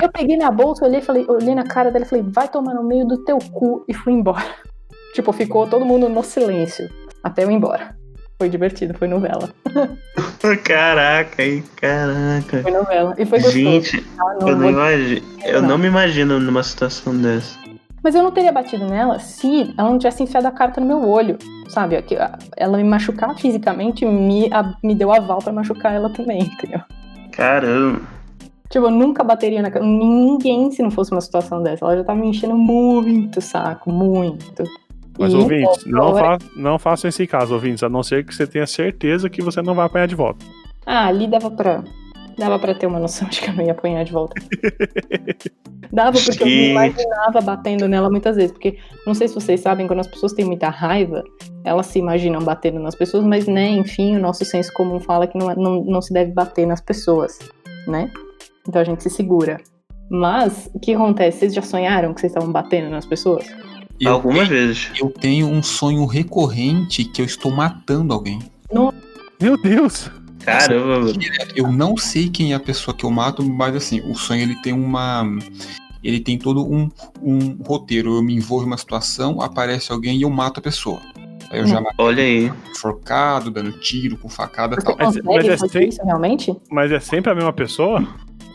Eu peguei minha bolsa, olhei, falei, olhei na cara dela e falei, vai tomar no meio do teu cu e fui embora. Tipo, ficou todo mundo no silêncio até eu ir embora. Foi divertido, foi novela. Caraca, hein? Caraca. Foi novela. E foi gostoso. Gente, tá? Não eu não, imagino, eu não me imagino numa situação dessa. Mas eu não teria batido nela se ela não tivesse enfiado a carta no meu olho, sabe? Ela me machucar fisicamente me, a- me deu aval pra machucar ela também, entendeu? Caramba. Tipo, eu nunca bateria na. Ninguém se não fosse uma situação dessa. Ela já tava me enchendo muito o saco, muito. Mas, ouvintes, não, fa não façam esse caso, ouvintes, a não ser que você tenha certeza que você não vai apanhar de volta. Ah, ali dava pra. Dava pra ter uma noção de que eu não ia apanhar de volta. dava porque eu me imaginava batendo nela muitas vezes. Porque não sei se vocês sabem, quando as pessoas têm muita raiva, elas se imaginam batendo nas pessoas, mas, né, enfim, o nosso senso comum fala que não, é- não, não se deve bater nas pessoas, né? Então a gente se segura. Mas, o que acontece? Vocês já sonharam que vocês estavam batendo nas pessoas? Eu, Algumas vezes. eu tenho um sonho recorrente que eu estou matando alguém. Meu Deus! Caramba, mano. Eu não sei quem é a pessoa que eu mato, mas assim, o sonho ele tem uma. Ele tem todo um, um roteiro. Eu me envolvo em uma situação, aparece alguém e eu mato a pessoa. Aí eu já matei Olha aí. forcado, dando tiro, com facada e tal. Mas- é fazer sem- isso realmente? Mas é sempre a mesma pessoa?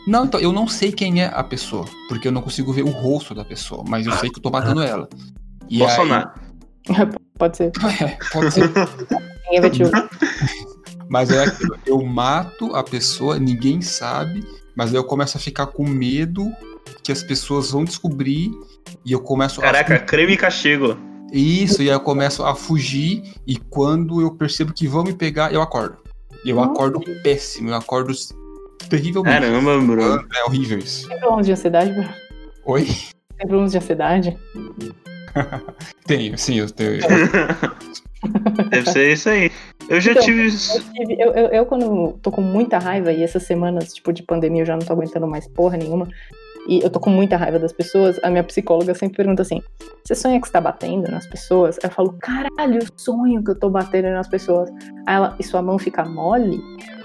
Não, então, eu não sei quem é a pessoa, porque eu não consigo ver o rosto da pessoa, mas eu sei que eu tô matando ela. E Bolsonaro. Pode ser. Aí, é, pode ser. Ninguém vai te ouvir. Mas é aquilo, eu mato a pessoa, ninguém sabe, mas aí eu começo a ficar com medo que as pessoas vão descobrir e eu começo Caraca, a creme e castigo. Isso, e aí eu começo a fugir e quando eu percebo que vão me pegar, eu acordo. Eu Nossa. acordo péssimo, eu acordo terrivelmente. Caramba, Bruno. É horrível isso. Tem problemas de ansiedade, Bruno? Oi? Tem problemas de ansiedade? Tenho, sim, eu tenho. Deve ser isso aí. Eu já Então, tive. Eu, tive- eu, eu, eu, quando tô com muita raiva, e essas semanas, tipo, de pandemia, eu já não tô aguentando mais porra nenhuma, e eu tô com muita raiva das pessoas, a minha psicóloga sempre pergunta assim: você sonha que você tá batendo nas pessoas? Aí eu falo, caralho, eu sonho que eu tô batendo nas pessoas. Aí ela, e sua mão fica mole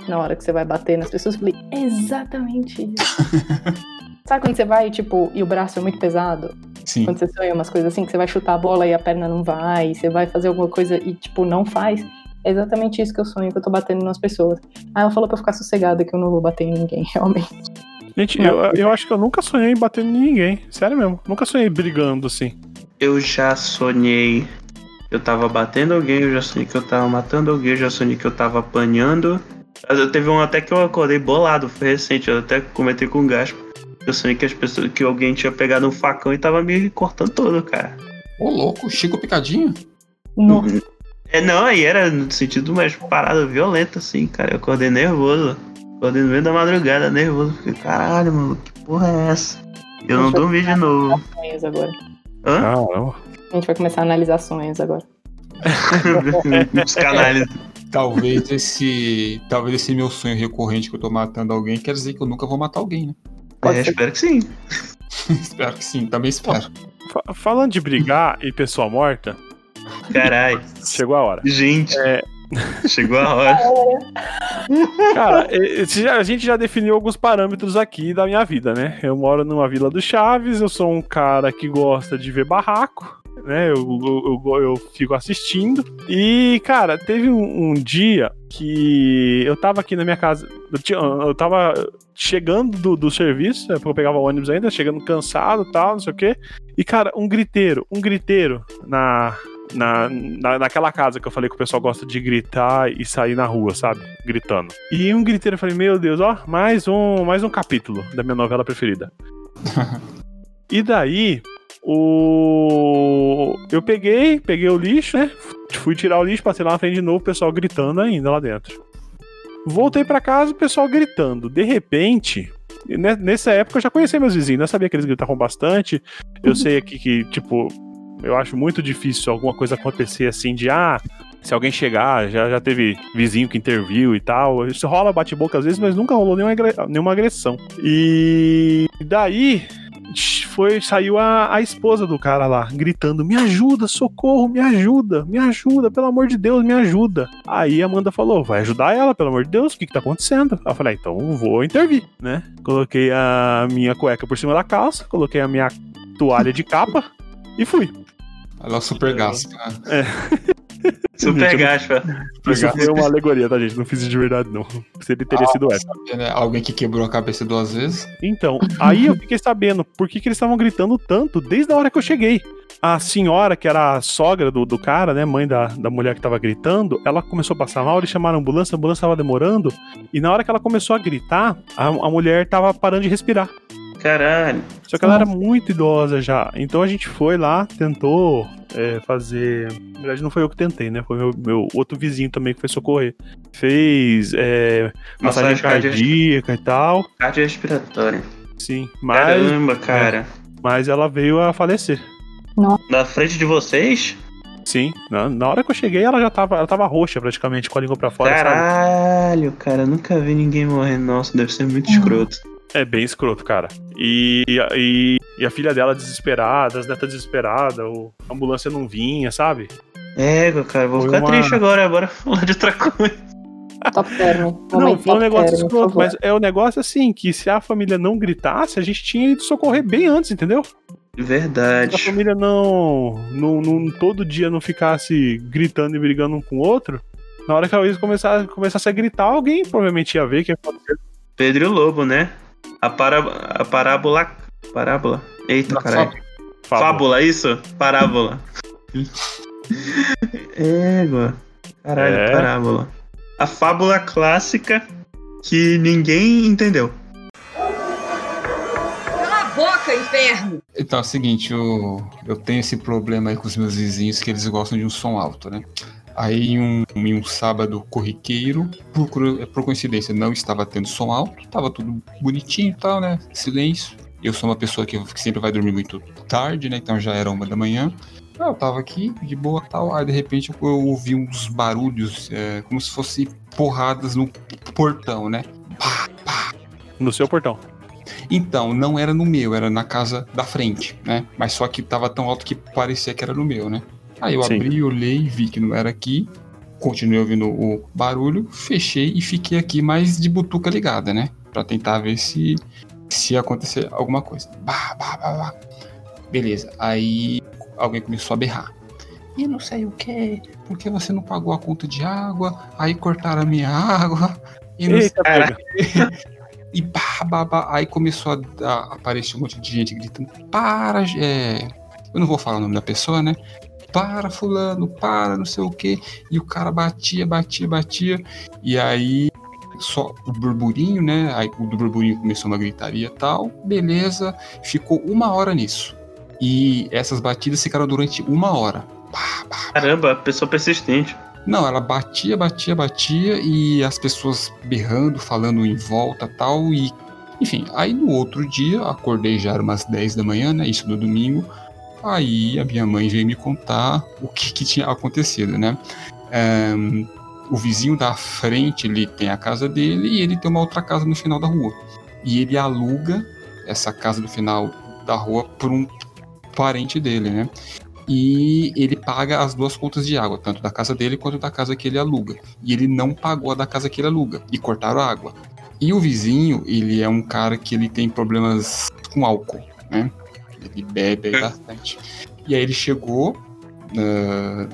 na hora que você vai bater nas pessoas? Eu falei, "É exatamente isso. Sabe quando você vai, tipo, e o braço é muito pesado? Sim. Quando você sonha umas coisas assim, que você vai chutar a bola e a perna não vai, você vai fazer alguma coisa e, tipo, não faz. É exatamente isso que eu sonho, que eu tô batendo nas pessoas. Aí ela falou pra eu ficar sossegada, que eu não vou bater em ninguém, realmente. Gente, eu, eu acho que eu nunca sonhei batendo em ninguém. Sério mesmo. Nunca sonhei brigando assim. Eu já sonhei. Eu tava batendo alguém, eu já sonhei que eu tava matando alguém, eu já sonhei que eu tava apanhando. Eu teve um até que eu acordei bolado, foi recente, eu até comentei com o Gaspo. Eu sonhei que as pessoas, que alguém tinha pegado um facão e tava me cortando todo, cara. Ô, louco, Chico Picadinho? Nossa, É, não, aí era no sentido mais parada violenta, assim, cara. Eu acordei nervoso. Acordei no meio da madrugada, nervoso. Fiquei, caralho, mano, que porra é essa? Eu não Deixa dormi de novo. sonhos agora. Hã? Caramba. A gente vai começar a analisar sonhos agora. Psicanálise. Talvez esse. Talvez esse meu sonho recorrente que eu tô matando alguém quer dizer que eu nunca vou matar alguém, né? Pode É, ser. espero que sim. espero que sim, também espero. Fa- falando de brigar e pessoa morta, Caralho. chegou a hora. Gente. É. Chegou a hora. Cara, esse a gente já definiu alguns parâmetros aqui da minha vida, né? Eu moro numa Vila do Chaves, eu sou um cara que gosta de ver barraco, né? Eu, eu, eu, eu fico assistindo. E, cara, teve um, um dia que eu tava aqui na minha casa, eu, tinha- eu tava chegando do, do serviço, é porque eu pegava ônibus ainda, chegando cansado e tal, não sei o quê. E, cara, um griteiro, um griteiro na, na, na, naquela casa que eu falei que o pessoal gosta de gritar e sair na rua, sabe? Gritando. E um griteiro, eu falei, meu Deus, ó, mais um, mais um capítulo da minha novela preferida. e daí, o. Eu peguei, peguei o lixo, né? Fui tirar o lixo, passei lá na frente de novo, o pessoal gritando ainda lá dentro. Voltei pra casa, o pessoal gritando. De repente, ne- nessa época eu já conhecia meus vizinhos, eu sabia que eles gritavam bastante. Eu sei aqui que, tipo, eu acho muito difícil alguma coisa acontecer assim de ah, se alguém chegar, já, já teve vizinho que interviu e tal. Isso rola bate-boca às vezes, mas nunca rolou nenhuma, nenhuma agressão. E daí foi saiu a, a esposa do cara lá, gritando: Me ajuda, socorro, me ajuda, me ajuda, pelo amor de Deus, me ajuda. Aí a Amanda falou: Vai ajudar ela, pelo amor de Deus, o que, que tá acontecendo? Eu falei: "Ah, Então vou intervir, né? Coloquei a minha cueca por cima da calça, coloquei a minha toalha de capa e fui. Ela é o super gaspa. né? Super gaspa. Isso foi uma alegoria, tá, gente? Não fiz isso de verdade, não. Se ele teria sido épico. Sabia, né? Alguém que quebrou a cabeça duas vezes. Então, aí eu fiquei sabendo por que, que eles estavam gritando tanto desde a hora que eu cheguei. A senhora, que era a sogra do, do cara, né, mãe da, da mulher que tava gritando, ela começou a passar mal, eles chamaram a ambulância, a ambulância tava demorando, e na hora que ela começou a gritar, a, a mulher tava parando de respirar. Caralho. Só que ela era muito idosa já. Então a gente foi lá, tentou é, fazer. Na verdade, não foi eu que tentei, né? Foi meu, meu outro vizinho também que foi socorrer. Fez é, massagem Massagem cardíaca e tal. Cardiorrespiratória. Sim. Mas, Caramba, cara. mas ela veio a falecer. Na frente de vocês? Sim. Na, na hora que eu cheguei, ela já tava, ela tava roxa praticamente, com a língua pra fora, sabe? Caralho, cara. Nunca vi ninguém morrer. Nossa, deve ser muito escroto. É bem escroto, cara. E, e, e a filha dela desesperada, as netas desesperadas, o- a ambulância não vinha, sabe? Égua, cara. Vou Foi ficar uma- triste agora. Bora falar de outra coisa. Top term. Não, foi um negócio term, escroto, mas é um negócio assim, que se a família não gritasse, a gente tinha ido socorrer bem antes, entendeu? Se a Verdade. família não, não, não todo dia não ficasse gritando e brigando um com o outro, na hora que eles começasse, começasse a gritar, alguém provavelmente ia ver que ia acontecer. Pedro e o Lobo, né? A, para... a parábola. Parábola? Eita, Da caralho. Fábula, isso? Parábola. Égua. Caralho, É. parábola. A fábula clássica que ninguém entendeu. Cala a boca, inferno! Então é o seguinte, eu, eu tenho esse problema aí com os meus vizinhos que eles gostam de um som alto, né? Aí em um, em um sábado corriqueiro, por, cru- por coincidência, não estava tendo som alto, tava tudo bonitinho e tal, né? Silêncio. Eu sou uma pessoa que, que sempre vai dormir muito tarde, né? Então já era uma da manhã. Ah, Eu tava aqui, de boa tal. Aí de repente eu, eu ouvi uns barulhos, é, como se fosse porradas no portão, né? Pá, pá, No seu portão. então, não era no meu, era na casa da frente, né? Mas só que tava tão alto que parecia que era no meu, né? Aí eu Sim. abri, olhei, vi que não era aqui, continuei ouvindo o barulho, fechei e fiquei aqui mais de butuca ligada, né? Pra tentar ver se se acontecer alguma coisa. Bah, bah, bah, bah. Beleza, aí alguém começou a berrar. E não sei o que, porque você não pagou a conta de água, aí cortaram a minha água, e não Eita, pega. e pá, pá, pá, aí começou a, a aparecer um monte de gente gritando: Para, é... eu não vou falar o nome da pessoa, né? Para, Fulano, para, não sei o que. E o cara batia, batia, batia. E aí, só o burburinho, né? Aí o do burburinho começou uma gritaria e tal. Beleza, ficou uma hora nisso. E essas batidas ficaram durante uma hora. Pá, pá, Caramba, pessoa persistente. não, ela batia, batia, batia e as pessoas berrando, falando em volta tal. E, enfim, aí no outro dia, acordei já era umas 10 da manhã, né? Isso no domingo. Aí a minha mãe veio me contar o que, que tinha acontecido, né? Ahn, o vizinho da frente, ele tem a casa dele e ele tem uma outra casa no final da rua. E ele aluga essa casa do final da rua por um parente dele, né? e ele paga as duas contas de água, tanto da casa dele quanto da casa que ele aluga. E ele não pagou a da casa que ele aluga e cortaram a água. E o vizinho, ele é um cara que ele tem problemas com álcool, né? Ele bebe aí bastante. E aí ele chegou. ah,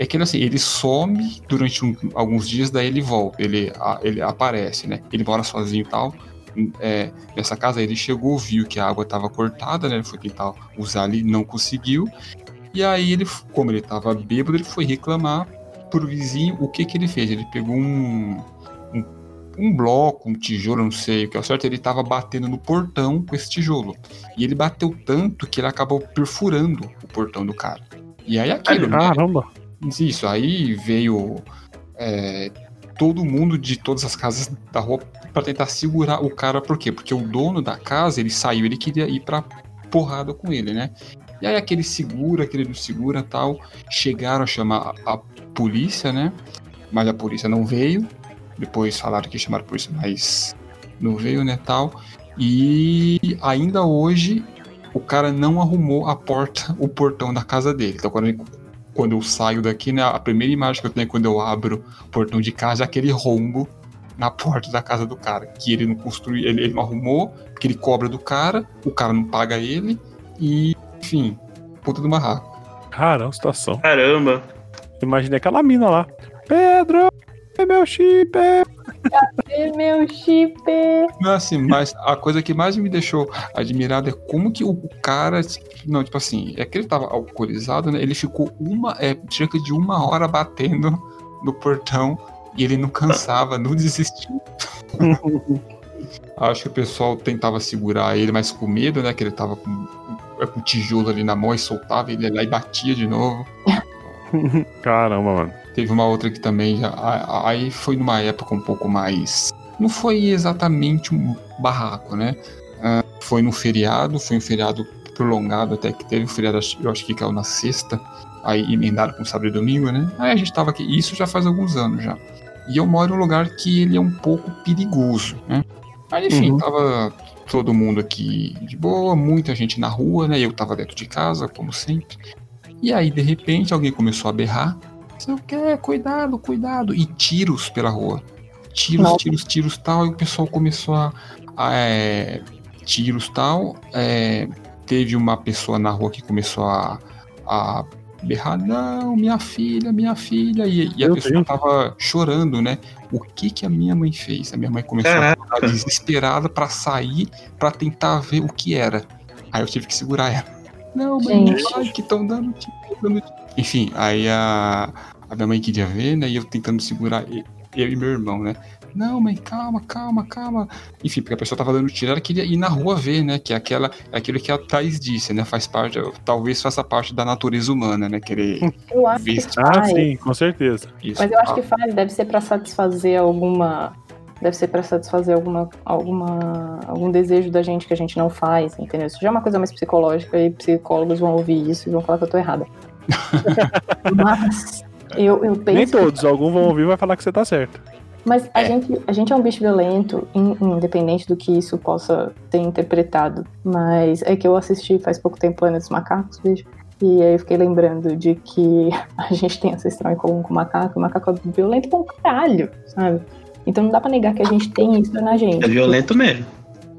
é que ele, assim, ele some durante um- alguns dias, daí ele volta, ele, a- ele aparece, né? Ele mora sozinho e tal. É, nessa casa ele chegou, viu que a água estava cortada, né? Ele foi tentar usar ali, não conseguiu. E aí ele, como ele tava bêbado, ele foi reclamar pro vizinho o que que ele fez. Ele pegou um, um, bloco, um tijolo, não sei o que é o certo, ele tava batendo no portão com esse tijolo. E ele bateu tanto que ele acabou perfurando o portão do cara. E aí aquilo, né? Caramba. Isso, aí veio é, todo mundo de todas as casas da rua para tentar segurar o cara, por quê? Porque o dono da casa, ele saiu, ele queria ir pra porrada com ele, né? E aí aquele segura, aquele não segura tal. Chegaram a chamar a, a polícia, né? Mas a polícia não veio. Depois falaram que chamaram a polícia, mas não veio, né, tal. E ainda hoje o cara não arrumou a porta, o portão da casa dele. Então quando, ele- quando eu saio daqui, né, a primeira imagem que eu tenho quando eu abro o portão de casa é aquele rombo na porta da casa do cara, que ele não construiu, ele, ele não arrumou, porque ele cobra do cara, o cara não paga ele e, enfim, puta do barraco. Caramba, situação. Caramba. Imaginei aquela mina lá. Pedro, é meu chip. É meu chip. Não, assim, mas a coisa que mais me deixou admirado é como que o cara. Não, tipo assim, é que ele tava alcoolizado, né? Ele ficou uma. É, cerca de uma hora batendo no portão e ele não cansava, não desistia. Acho que o pessoal tentava segurar ele, mas com medo, né? Que ele tava com, com o tijolo ali na mão e soltava, ele lá e batia de novo. Caramba, mano. Teve uma outra que também Aí foi numa época um pouco mais. Não foi exatamente um barraco, né? Ah, foi num feriado, foi um feriado prolongado até que teve um feriado, eu acho que caiu na sexta, aí emendado com sábado e domingo, né? Aí a gente tava aqui, isso já faz alguns anos já. E eu moro em um lugar que ele é um pouco perigoso, né? Aí enfim, Uhum. tava todo mundo aqui de boa, muita gente na rua, né? Eu tava dentro de casa, como sempre. E aí, de repente, alguém começou a berrar. Sei o que, cuidado, cuidado. E tiros pela rua. Tiros, Nossa. tiros, tiros tal. E o pessoal começou a. a, é, tiros tal. é, teve uma pessoa na rua que começou a, a berrar: Não, minha filha, minha filha. E, e a Meu pessoa Deus. tava chorando, né? O que que a minha mãe fez? A minha mãe começou Caraca. a ficar desesperada pra sair, pra tentar ver o que era. Aí eu tive que segurar ela. Não, mãe, não Gente. vai, que estão dando dando. Enfim, aí a, a minha mãe queria ver, né? E eu tentando segurar eu e meu irmão, né? Não, mãe, calma, calma, calma. Enfim, porque a pessoa tava dando tiro, ela queria ir na rua ver, né? Que é aquela, é aquilo que a Thaís disse, né? Faz parte, talvez faça parte da natureza humana, né? Querer Eu acho que Visto. Ah, faz. sim, com certeza. isso. Mas eu acho Ah, que faz, deve ser pra satisfazer alguma. Deve ser pra satisfazer alguma, alguma, algum desejo da gente que a gente não faz, entendeu? Isso já é uma coisa mais psicológica e psicólogos vão ouvir isso e vão falar que eu tô errada. Mas eu, eu penso. Nem que- todos, alguns vão ouvir e vai falar que você tá certo. Mas a, gente, a gente é um bicho violento, in- independente do que isso possa ter interpretado. Mas é que eu assisti faz pouco tempo Planeta dos Macacos, veja. E aí eu fiquei lembrando de que a gente tem ancestral em comum com o macaco, e o macaco é violento pra um caralho, sabe? Então não dá pra negar que a gente tem isso na gente. É violento mesmo.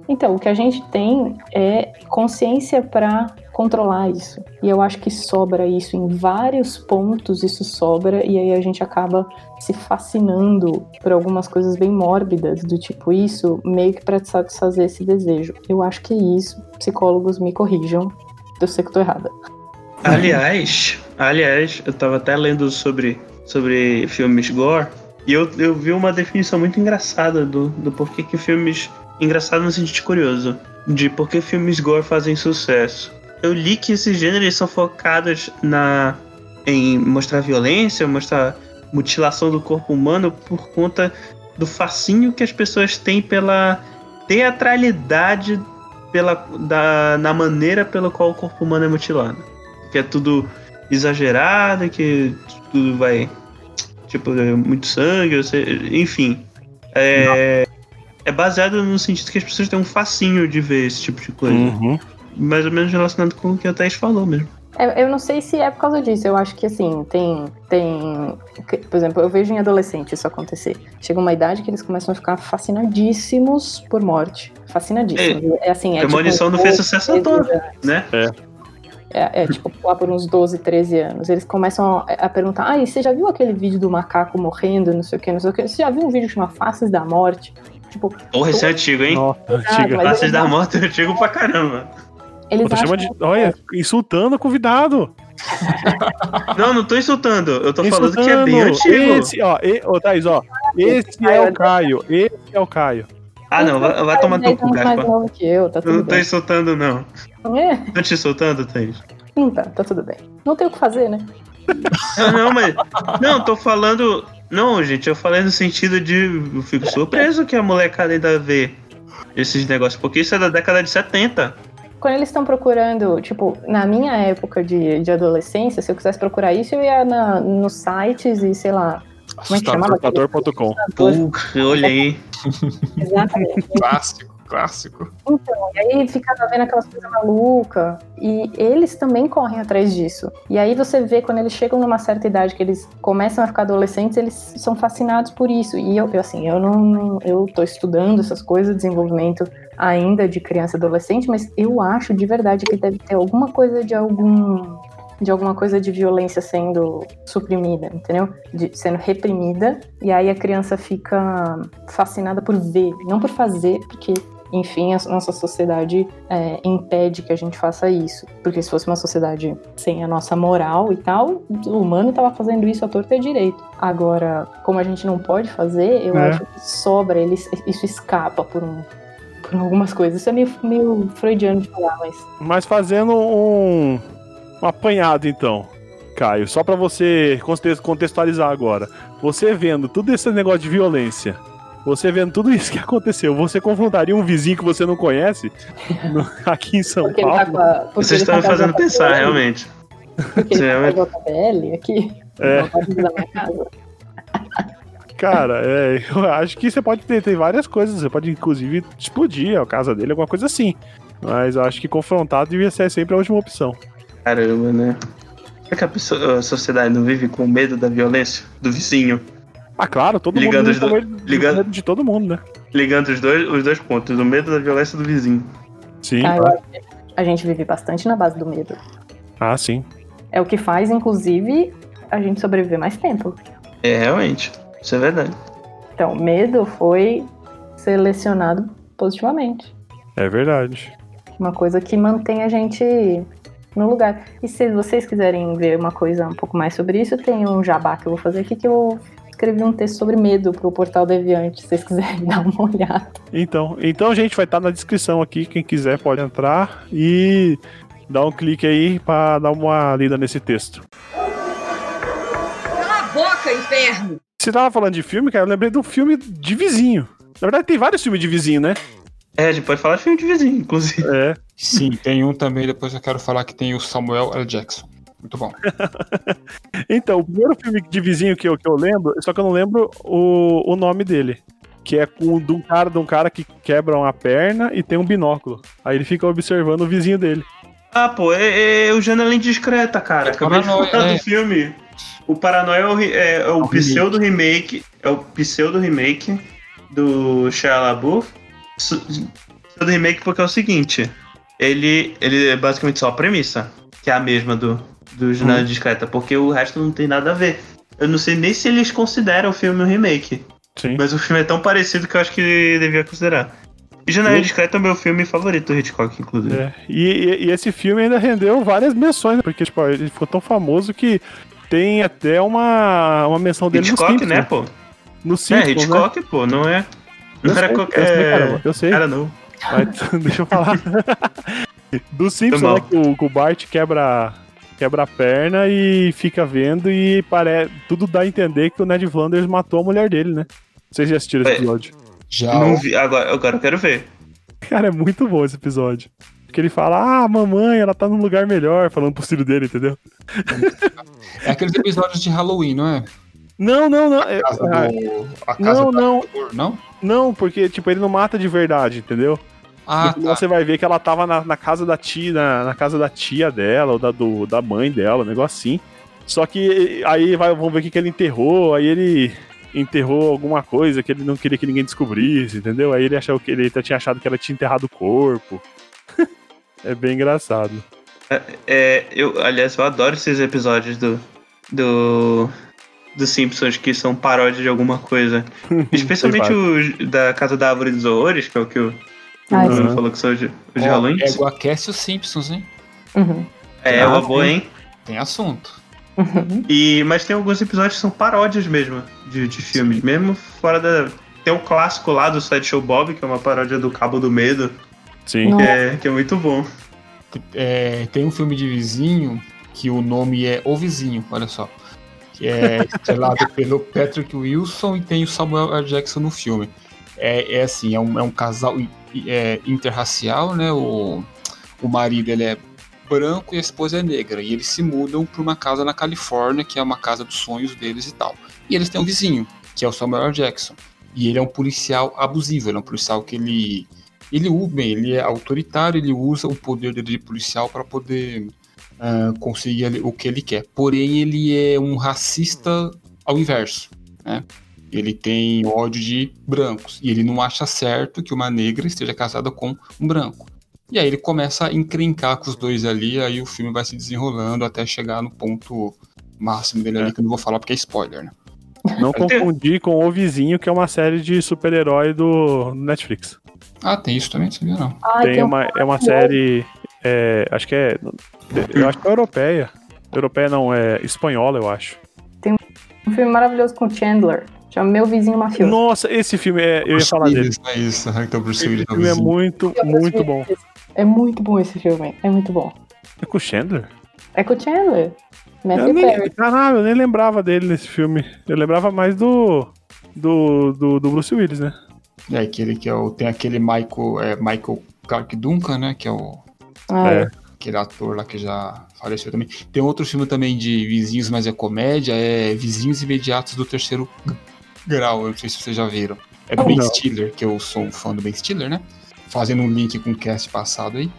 Então, o que a gente tem é consciência para controlar isso. E eu acho que sobra isso em vários pontos, isso sobra, e aí a gente acaba se fascinando por algumas coisas bem mórbidas, do tipo isso, meio que para satisfazer esse desejo. Eu acho que é isso, psicólogos me corrijam, eu sei que tô errada. Aliás, aliás, eu tava até lendo sobre, sobre filmes gore e eu, eu vi uma definição muito engraçada do, do porquê que filmes. Engraçado no sentido curioso. De por que filmes gore fazem sucesso. Eu li que esses gêneros são focados na em mostrar violência, mostrar mutilação do corpo humano por conta do fascínio que as pessoas têm pela teatralidade pela, da, na maneira pela qual o corpo humano é mutilado que é tudo exagerado, que tudo vai. Tipo, é muito sangue, enfim. É, é baseado no sentido que as pessoas têm um fascínio de ver esse tipo de coisa. Uhum. Mais ou menos relacionado com o que a Thaís falou mesmo. É, Eu não sei se é por causa disso. Eu acho que assim, tem. tem que- Por exemplo, eu vejo em adolescente isso acontecer. Chega uma idade que eles começam a ficar fascinadíssimos por morte. Fascinadíssimos. É, assim, é Premonição tipo, não fez sucesso à toa, né? É, é, tipo, lá por uns 12, 13 anos. Eles começam a, a perguntar: Ah, e você já viu aquele vídeo do macaco morrendo, não sei o que, não sei o que? Você já viu um vídeo que chama Faces da Morte? Tipo, Porra, esse é antigo, hein? Nossa, Ah, Faces da Morte é antigo pra caramba. eles acham chama de. Olha, insultando o convidado. Não, não tô insultando. Eu tô falando que é bem Insultando. antigo. Esse, ó, e, ô, Thaís, ó. Esse é o Caio. Esse é o Caio. Ah, não, vai, vai tomar teu 10 cu, novo que eu, tá Eu tudo não tô bem. insultando, não. É, Tô te insultando, Thaís? não tá, tá tudo bem. Não tem o que fazer, né? Não, não, mas. Não, tô falando. Não, gente, eu falei no sentido de. Eu fico surpreso que a molecada ainda vê esses negócios, porque isso é da década de 70. quando eles estão procurando, tipo, na minha época de, de adolescência, se eu quisesse procurar isso, eu ia na, nos sites e, sei lá, como é que chamava? Assustador.com. Pô, olhei. Exatamente. Clássico, clássico. Então, e aí ficava vendo aquelas coisas malucas. E eles também correm atrás disso. E aí você vê quando eles chegam numa certa idade, que eles começam a ficar adolescentes, eles são fascinados por isso. E eu, eu, assim, eu não. Eu tô estudando essas coisas, desenvolvimento ainda de criança e adolescente, mas eu acho de verdade que deve ter alguma coisa de algum. De alguma coisa de violência sendo suprimida, entendeu? De, sendo reprimida. E aí a criança fica fascinada por ver, não por fazer, porque enfim, a nossa sociedade é, impede que a gente faça isso. Porque se fosse uma sociedade sem a nossa moral e tal, o humano estava fazendo isso à torta e direito. Agora, como a gente não pode fazer, eu É. acho que sobra, ele, isso escapa por, um, por algumas coisas. Isso é meio, meio freudiano de falar, mas. Mas fazendo um, um apanhado, então, Caio, só pra você conte- contextualizar agora. Você vendo tudo esse negócio de violência, você vendo tudo isso que aconteceu, você confrontaria um vizinho que você não conhece no- aqui em São Porque ele tá Paulo? com a. Vocês ele estão me tá fazendo pensar, realmente. Porque ele Sim, tá com a JBL aqui. É. da minha casa. Cara, é, eu acho que você pode ter, ter várias coisas. Você pode, inclusive, explodir a casa dele, alguma coisa assim. Mas eu acho que confrontado devia ser sempre a última opção. Caramba, né? Será que a, pessoa- a sociedade não vive com medo da violência? Do vizinho? Ah, claro, todo Ligando mundo os com medo- ligando- medo de todo mundo, né? Ligando os dois, os dois pontos, o medo da violência do vizinho. Sim. Ah, que a gente vive bastante na base do medo. Ah, sim. É o que faz, inclusive, a gente sobreviver mais tempo. É, realmente. Isso é verdade. Então, medo foi selecionado positivamente. É verdade. Uma coisa que mantém a gente no lugar. E se vocês quiserem ver uma coisa um pouco mais sobre isso, tem um jabá que eu vou fazer aqui que eu escrevi um texto sobre medo pro Portal Deviante, se vocês quiserem dar uma olhada. Então, então, gente, vai estar na descrição aqui. Quem quiser pode entrar e dar um clique aí pra dar uma lida nesse texto. Cala a boca, inferno! Você tava falando de filme, cara, eu lembrei do filme de vizinho. Na verdade, tem vários filmes de vizinho, né? É, a gente pode falar de filme de vizinho, inclusive. É. Sim, tem um também, depois eu quero falar que tem o Samuel L. Jackson. Muito bom. Então, o primeiro filme de vizinho que eu, que eu lembro, só que eu não lembro o, o nome dele. Que é com de um cara, de um cara que quebra uma perna e tem um binóculo. Aí ele fica observando o vizinho dele. Ah, pô, é, é o Janela Indiscreta, cara. É Acabei de falar é. do filme. O Paranoia é o, é, é o o pseudo remake. É o pseudo remake do Shia LaBeouf. Pseudo remake porque é o seguinte. Ele, ele é basicamente só a premissa, que é a mesma do, do Janela Indiscreta, porque o resto não tem nada a ver. Eu não sei nem se eles consideram o filme um remake. Sim. Mas o filme é tão parecido que eu acho que devia considerar. E Janela Sim. Indiscreta é o meu filme favorito do Hitchcock, inclusive. É, E, e- e esse filme ainda rendeu várias menções, né? porque tipo, ele ficou tão famoso que tem até uma, uma menção dele no Hitchcock, Simpsons, né, pô? No É, Simpsons, né? Hitchcock, pô, não é. Não Eu era sei, qualquer. eu sei, caramba, eu sei. Cara, não. Mas, deixa eu falar. Do Simpsons, né, que o, que o Bart quebra, quebra a perna e fica vendo e pare... tudo dá a entender que o Ned Flanders matou a mulher dele, né? Vocês já assistiram esse É. episódio? Já Não vi. Agora, agora eu quero ver. Cara, é muito bom esse episódio. Porque ele fala, ah, mamãe, ela tá num lugar melhor, falando pro filho dele, entendeu? é aqueles episódios de Halloween, não é? Não, não, não. é- A casa ah, do. A casa Não, não. Não? Não, porque, tipo, ele não mata de verdade, entendeu? Ah, no final tá. você vai ver que ela tava na, na casa da tia, na, na casa da tia dela, ou da, do, da mãe dela, um negócio assim. Só que aí vai, vamos ver o que, que ele enterrou, aí ele enterrou alguma coisa que ele não queria que ninguém descobrisse, entendeu? Aí ele achou que ele tinha achado que ela tinha enterrado o corpo. é bem engraçado. É, eu, aliás, eu adoro esses episódios do. Do. Dos Simpsons que são paródia de alguma coisa. Especialmente os da Casa da Árvore dos Horrores, que é o que o Ah, Bruno sim. falou que os de, Ó, Halloween. É Guacast e os Simpsons, hein? Uhum. É, Ah, uma boa, sim. hein? Tem assunto. Uhum. E, mas tem alguns episódios que são paródias mesmo de, de filmes, mesmo fora da. Tem o clássico lá do Sideshow Bob, que é uma paródia do Cabo do Medo, Sim. Que é, que é muito bom. É, tem um filme de vizinho que o nome é O Vizinho, olha só. Que é estrelado pelo Patrick Wilson e tem o Samuel L. Jackson no filme. É, é assim, é um, é um casal é, interracial, né? O, o marido ele é branco e a esposa é negra. E eles se mudam para uma casa na Califórnia, que é uma casa dos sonhos deles e tal. E eles têm um vizinho, que é o Samuel. Jackson. E ele é um policial abusivo, ele é um policial que ele. Ele, bem, ele é autoritário, ele usa o poder dele de policial para poder ah, conseguir o que ele quer. Porém, ele é um racista ao inverso. Né? Ele tem ódio de brancos. E ele não acha certo que uma negra esteja casada com um branco. E aí ele começa a encrencar com os dois ali, aí o filme vai se desenrolando até chegar no ponto máximo dele ali, que eu não vou falar porque é spoiler, né? Não confundir com O Vizinho, que é uma série de super-herói do Netflix. Ah, tem isso também, não sabia não. Ai, Tem um uma, é uma maravilhoso. série. é, acho que é. Eu acho que é europeia. Europeia não, é espanhola, eu acho. Um filme maravilhoso com o Chandler. Chama Meu Vizinho Mafioso. Nossa, esse filme é. Eu ia Bruce falar dele. É isso, então Bruce Esse é filme é muito, muito bom. É muito bom esse filme. É muito bom. É com o Chandler? É com o Chandler. Eu Matthew nem, Perry. caralho, eu nem lembrava dele nesse filme. Eu lembrava mais do. Do, do, do Bruce Willis, né? É aquele que é o, tem aquele Michael, é, Michael Clark Duncan, né? Que é o Ah, É. aquele ator lá que já faleceu também. Tem outro filme também de vizinhos, mas é comédia, é Vizinhos Imediatos do Terceiro Grau. Eu não sei se vocês já viram. É do Não. Ben Stiller, que eu sou um fã do Ben Stiller, né? Fazendo um link com o cast passado aí.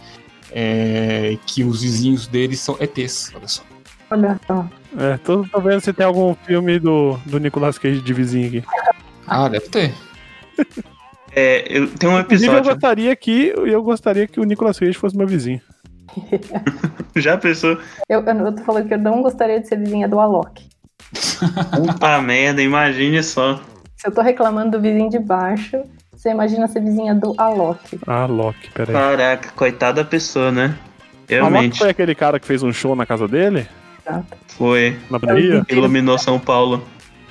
É, que os vizinhos deles são ETs, olha só. Olha só. É, tô, tô vendo se tem algum filme do, do Nicolas Cage de vizinho aqui. Ah, deve ter. É, eu, tem um Inclusive, eu episódio. gostaria que eu gostaria que o Nicolas Cage fosse meu vizinho. Já pensou? Eu, eu, eu tô falando que eu não gostaria de ser vizinha do Alok. Puta merda, imagine só. Se eu tô reclamando do vizinho de baixo, você imagina ser vizinha do Alok. Ah, Loki, peraí. Caraca, coitada da pessoa, né? Realmente. foi aquele cara que fez um show na casa dele? Foi. Na Bahia? Iluminou São Paulo.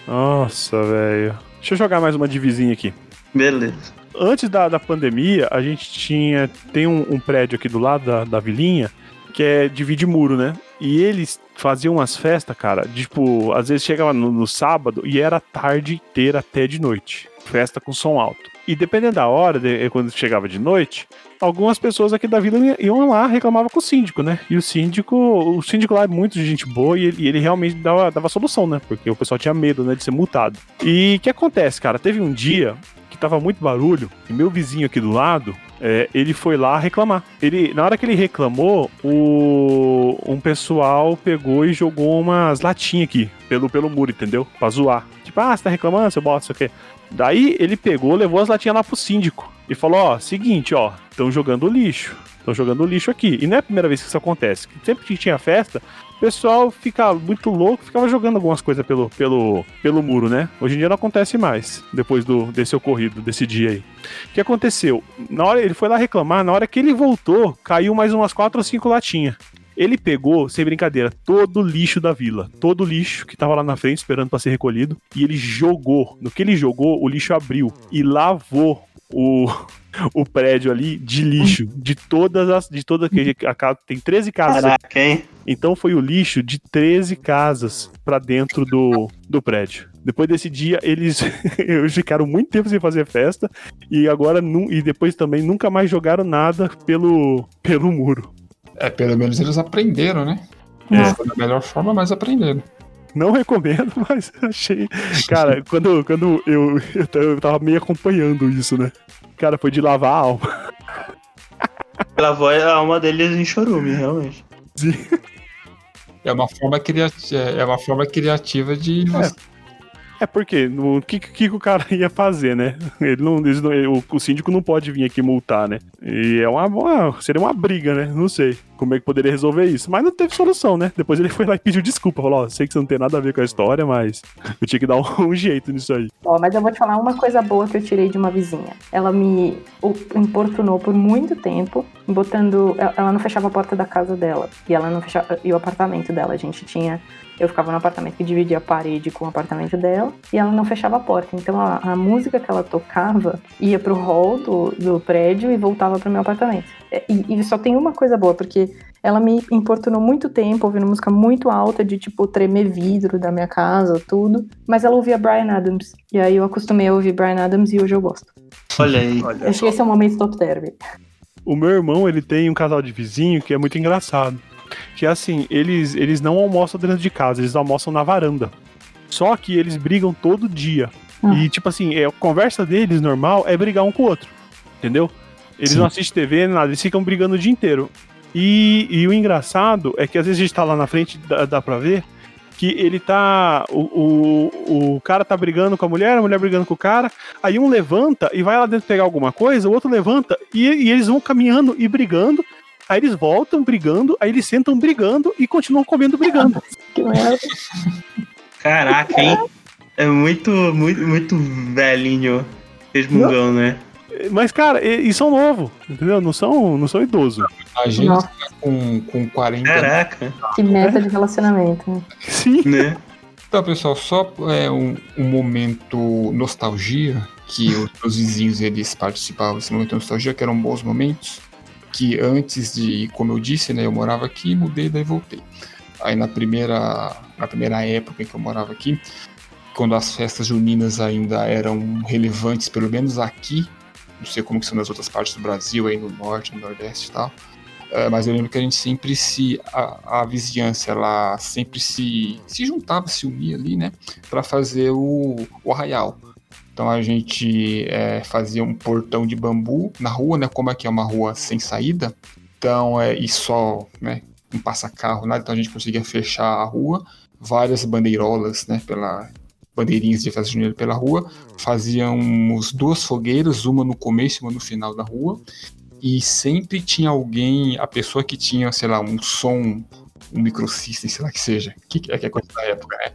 Nossa, velho. Deixa eu jogar mais uma de vizinho aqui. Beleza. Antes da, da pandemia, a gente tinha. Tem um, um prédio aqui do lado da, da vilinha que é divide muro, né? E eles faziam umas festas, cara. Tipo, às vezes chegava no, no sábado e era tarde inteira até de noite. Festa com som alto. E dependendo da hora, de- quando chegava de noite, algumas pessoas aqui da vila iam lá reclamavam com o síndico, né? E o síndico, o síndico lá é muito de gente boa e ele, ele realmente dava, dava solução, né? Porque o pessoal tinha medo, né, de ser multado. E o que acontece, cara? Teve um dia que tava muito barulho e meu vizinho aqui do lado, é, ele foi lá reclamar. Ele, na hora que ele reclamou, o, um pessoal pegou e jogou umas latinhas aqui pelo, pelo muro, entendeu? Pra zoar. Tipo, ah, você tá reclamando, seu bosta, isso aqui. Daí ele pegou, levou as latinhas lá pro síndico e falou: Ó, seguinte, ó, estão jogando lixo. Estão jogando lixo aqui. E não é a primeira vez que isso acontece. Sempre que tinha festa, o pessoal fica muito louco, ficava jogando algumas coisas pelo, pelo, pelo muro, né? Hoje em dia não acontece mais, depois do, desse ocorrido, desse dia aí. O que aconteceu? Na hora ele foi lá reclamar, na hora que ele voltou, caiu mais umas quatro ou cinco latinhas. Ele pegou, sem brincadeira, todo o lixo da vila, todo o lixo que tava lá na frente esperando para ser recolhido, e ele jogou. No que ele jogou, o lixo abriu e lavou o, o prédio ali de lixo, de todas as, de toda tem 13 casas Caraca, hein? Então foi o lixo de 13 casas pra dentro do, do prédio. Depois desse dia, eles, eles ficaram muito tempo sem fazer festa e agora e depois também nunca mais jogaram nada pelo, pelo muro. É, pelo menos eles aprenderam, né? É. Foi da melhor forma, mas aprenderam. Não recomendo, mas achei. Cara, quando, quando eu, eu, tava meio acompanhando isso, né? Cara, foi de lavar a alma. Lavou a alma deles em chorume, realmente. É uma forma criativa, é uma forma criativa de você É porque o que, que, o cara ia fazer, né? Ele não, não- o, o síndico não pode vir aqui multar, né? E é uma, uma- seria uma briga, né? Não sei como é que poderia resolver isso, mas não teve solução, né? Depois ele foi lá e pediu desculpa, falou: Ó, sei que você não tem nada a ver com a história, mas eu tinha que dar um, um jeito nisso aí. Ó, mas eu vou te falar uma coisa boa que eu tirei de uma vizinha. Ela me importunou por muito tempo, botando. Ela não fechava a porta da casa dela. E ela não fechava. E o apartamento dela. A gente tinha. Eu ficava no apartamento que dividia a parede com o apartamento dela. E ela não fechava a porta. Então a, a música que ela tocava ia pro hall do, do prédio e voltava pro meu apartamento. É, E, e só tem uma coisa boa, porque ela me importunou muito tempo, ouvindo música muito alta, de tipo tremer vidro da minha casa, tudo. Mas ela ouvia Brian Adams. E aí eu acostumei a ouvir Brian Adams e hoje eu gosto. Olha aí. Olha Acho que esse é o momento top term. O meu irmão, ele tem um casal de vizinho que é muito engraçado. Que é assim, eles, eles não almoçam dentro de casa, eles almoçam na varanda. Só que eles brigam todo dia. Ah. E, tipo assim, é, a conversa deles normal é brigar um com o outro. Entendeu? Eles Sim. não assistem TV, nada, eles ficam brigando o dia inteiro. E, e o engraçado é que às vezes a gente tá lá na frente, dá, dá pra ver, que ele tá. O, o, o cara tá brigando com a mulher, a mulher brigando com o cara. Aí um levanta e vai lá dentro pegar alguma coisa, o outro levanta e, e eles vão caminhando e brigando. Aí eles voltam brigando, aí eles sentam brigando e continuam comendo brigando. Que merda. Caraca, hein? É muito, muito, muito velhinho resmungão, né? Mas, cara, e, e são novos, entendeu? Não são, não são idosos. A gente Nossa. tá com, com 40 Caraca, Que meta de relacionamento. né? Sim. né? Então, pessoal, só é, um, um momento nostalgia, que os meus vizinhos eles participavam desse momento nostalgia, que eram bons momentos, que antes de, como eu disse, né, eu morava aqui, mudei, daí voltei. Aí na primeira, na primeira época em que eu morava aqui, quando as festas juninas ainda eram relevantes, pelo menos aqui, não sei como que são nas outras partes do Brasil, aí no norte, no nordeste e tal, é, mas eu lembro que a gente sempre se. A, a vizinhança, ela sempre se, se juntava, se unia ali, né? Pra fazer o, o arraial. Então a gente é, fazia um portão de bambu na rua, né? Como é que é uma rua sem saída. Então, é, e só, né? Não passa carro, nada. Então a gente conseguia fechar a rua. Várias bandeirolas, né? Pela, bandeirinhas de festa junina pela rua. Fazíamos duas fogueiras, uma no começo e uma no final da rua e sempre tinha alguém, a pessoa que tinha, sei lá, um som, um microsystem, sei lá que seja, que é que é coisa da época, né?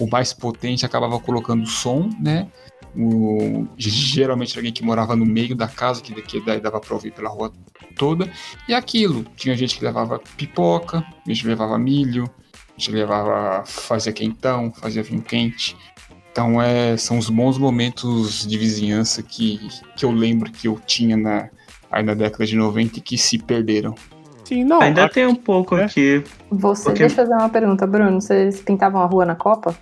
O mais potente acabava colocando som, né? O, geralmente era alguém que morava no meio da casa, que, que daí dava pra ouvir pela rua toda. E aquilo, tinha gente que levava pipoca, a gente levava milho, a gente levava, fazia quentão, fazia vinho quente. Então é, são os bons momentos de vizinhança que, que eu lembro que eu tinha na, aí na década de 90 e que se perderam. Sim, não. Ainda a- tem um pouco É. aqui. Você, Porque- deixa eu fazer uma pergunta, Bruno. Vocês pintavam a rua na Copa?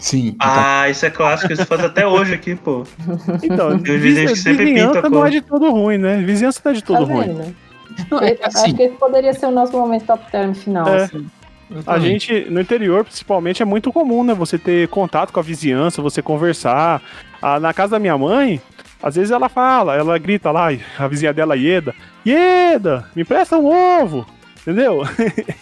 Sim, então, Ah, isso é clássico, isso faz até hoje aqui, pô. Então, Tem uns vizi- vizinhos que sempre vizinhança pintam a não é de todo ruim, né? Vizinhança não é de todo tá ruim. não, é assim, Acho que esse poderia ser o nosso momento top term final. É. assim. A gente, no interior, principalmente, é muito comum, né? Você ter contato com a vizinhança, você conversar. Ah, na casa da minha mãe, às vezes ela fala, ela grita lá, a vizinha dela, Ieda, Ieda, me empresta um ovo. Entendeu?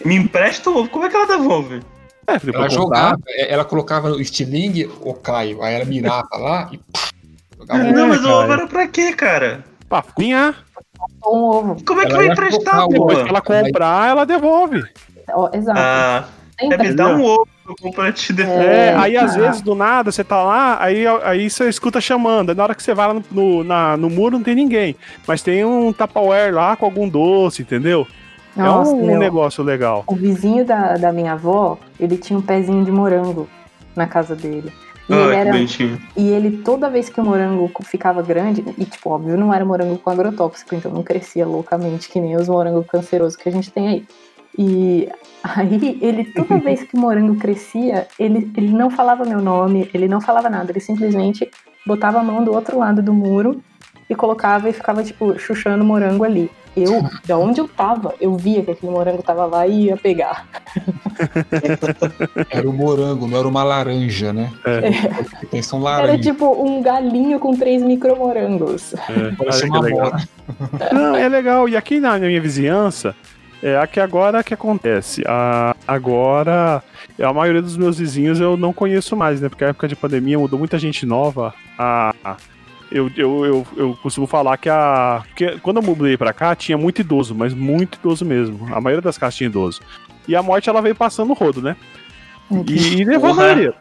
Me empresta o ovo, como é que ela devolve? É, ela depois jogava, é, ela colocava o estilingue, o Caio, aí ela mirava lá e pá, jogava É, não, mas o ovo era pra quê, cara? pra cunhar. Ou um ovo. Como é que Ela vai emprestar, pô? Depois que ela comprar, ela devolve. Ó, exato. Ah, é me dá um ovo É, É, aí às vezes, do nada, você tá lá, aí, aí você escuta chamando. Aí na hora que você vai lá no, no, na- no muro, não tem ninguém. Mas tem um Tupperware lá com algum doce, entendeu? Nossa, é um, meu, negócio legal. O vizinho da, da minha avó, ele tinha um pezinho de morango na casa dele. E, Ah, ele era, e ele, toda vez que o morango ficava grande, e tipo, óbvio, não era morango com agrotóxico, então não crescia loucamente, que nem os morangos cancerosos que a gente tem aí. E aí, ele, toda vez que o morango crescia, ele, ele não falava meu nome, ele não falava nada, ele simplesmente botava a mão do outro lado do muro e colocava e ficava, tipo, chuchando o morango ali. Eu, da onde eu tava, eu via que aquele morango tava lá e ia pegar. Era o morango, não era uma laranja, né? É. Tem são Era laranja. tipo um galinho com três micromorangos. É, Parece que uma legal. mora. Não, é legal. E aqui na minha vizinhança, é aqui agora que acontece. A, agora, a maioria dos meus vizinhos eu não conheço mais, né? Porque a época de pandemia mudou muita gente nova. A, a- eu, eu, eu, eu costumo falar que a. Porque quando eu mudei pra cá, tinha muito idoso, mas muito idoso mesmo. A maioria das casas tinha idoso. E a morte ela veio passando o rodo, né? E, e levou a maioria.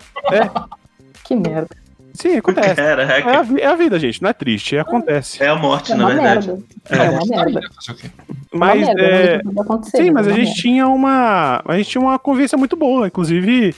Que merda. Sim, acontece. É a, é a vida, gente, não é triste, acontece. É a morte, É na verdade. merda. É uma merda. Quê? É uma Mas merda, é, não pode acontecer, Sim, mas é a uma gente merda. tinha uma. A gente tinha uma convivência muito boa. Inclusive,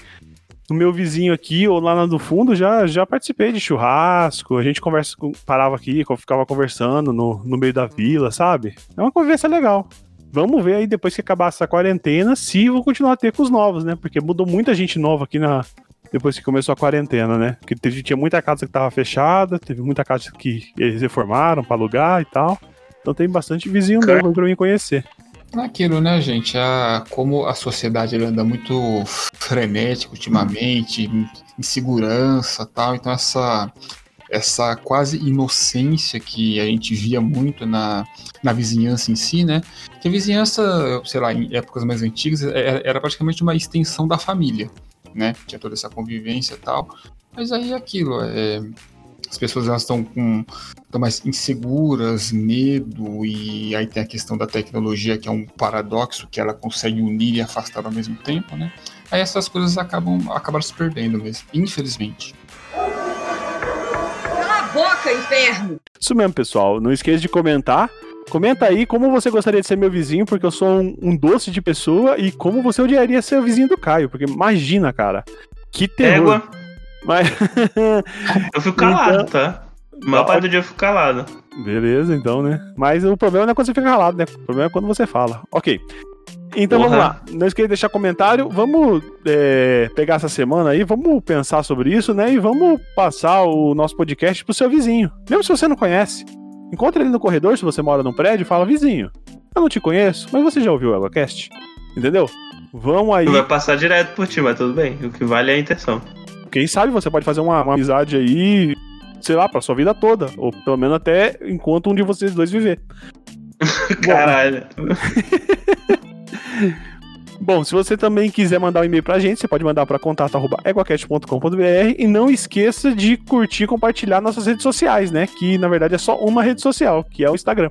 o meu vizinho aqui, ou lá na do fundo, já, já participei de churrasco. A gente conversa, parava aqui, ficava conversando no, no meio da vila, sabe? É uma convivência legal. Vamos ver aí depois que acabar essa quarentena, se vou continuar a ter com os novos, né? Porque mudou muita gente nova aqui na. Depois que começou a quarentena, né? Porque teve, tinha muita casa que tava fechada, teve muita casa que eles reformaram pra alugar e tal. Então tem bastante vizinho novo pra mim conhecer. Aquilo, né, gente? A, como a sociedade anda muito frenética ultimamente, insegurança tal, então essa, essa quase inocência que a gente via muito na, na vizinhança em si, né? Que a vizinhança, sei lá, em épocas mais antigas, era, era praticamente uma extensão da família, né? Tinha toda essa convivência e tal. Mas aí é aquilo, é, as pessoas elas estão com estão mais inseguras, medo, e aí tem a questão da tecnologia, que é um paradoxo, que ela consegue unir e afastar ao mesmo tempo, né? Aí essas coisas acabam, acabaram se perdendo mesmo, infelizmente. Cala a boca, inferno! Isso mesmo, pessoal. Não esqueça de comentar. Comenta aí como você gostaria de ser meu vizinho, porque eu sou um, um doce de pessoa, e como você odiaria ser o vizinho do Caio, porque imagina, cara. Que terror. Égua, Mas... eu fico calado, Então- tá? A maior parte do dia eu fico calado. Beleza, então, né? Mas o problema não é quando você fica calado, né? O problema é quando você fala. Ok. Então vamos Porra. lá. Não esqueça de deixar comentário. Vamos é, pegar essa semana aí, vamos pensar sobre isso, né? E vamos passar o nosso podcast pro seu vizinho. Mesmo se você não conhece. Encontra ele no corredor, se você mora num prédio, e fala, vizinho, eu não te conheço, mas você já ouviu o EgoCast? Entendeu? Vão aí. Vai passar direto por ti, mas tudo bem. O que vale é a intenção. Quem sabe você pode fazer uma, uma amizade aí, sei lá, pra sua vida toda. Ou pelo menos até enquanto um de vocês dois viver. Caralho. Bom, se você também quiser mandar um e-mail pra gente, você pode mandar para contato@eguacast.com.br e não esqueça de curtir e compartilhar nossas redes sociais, né? Que na verdade é só uma rede social, que é o Instagram,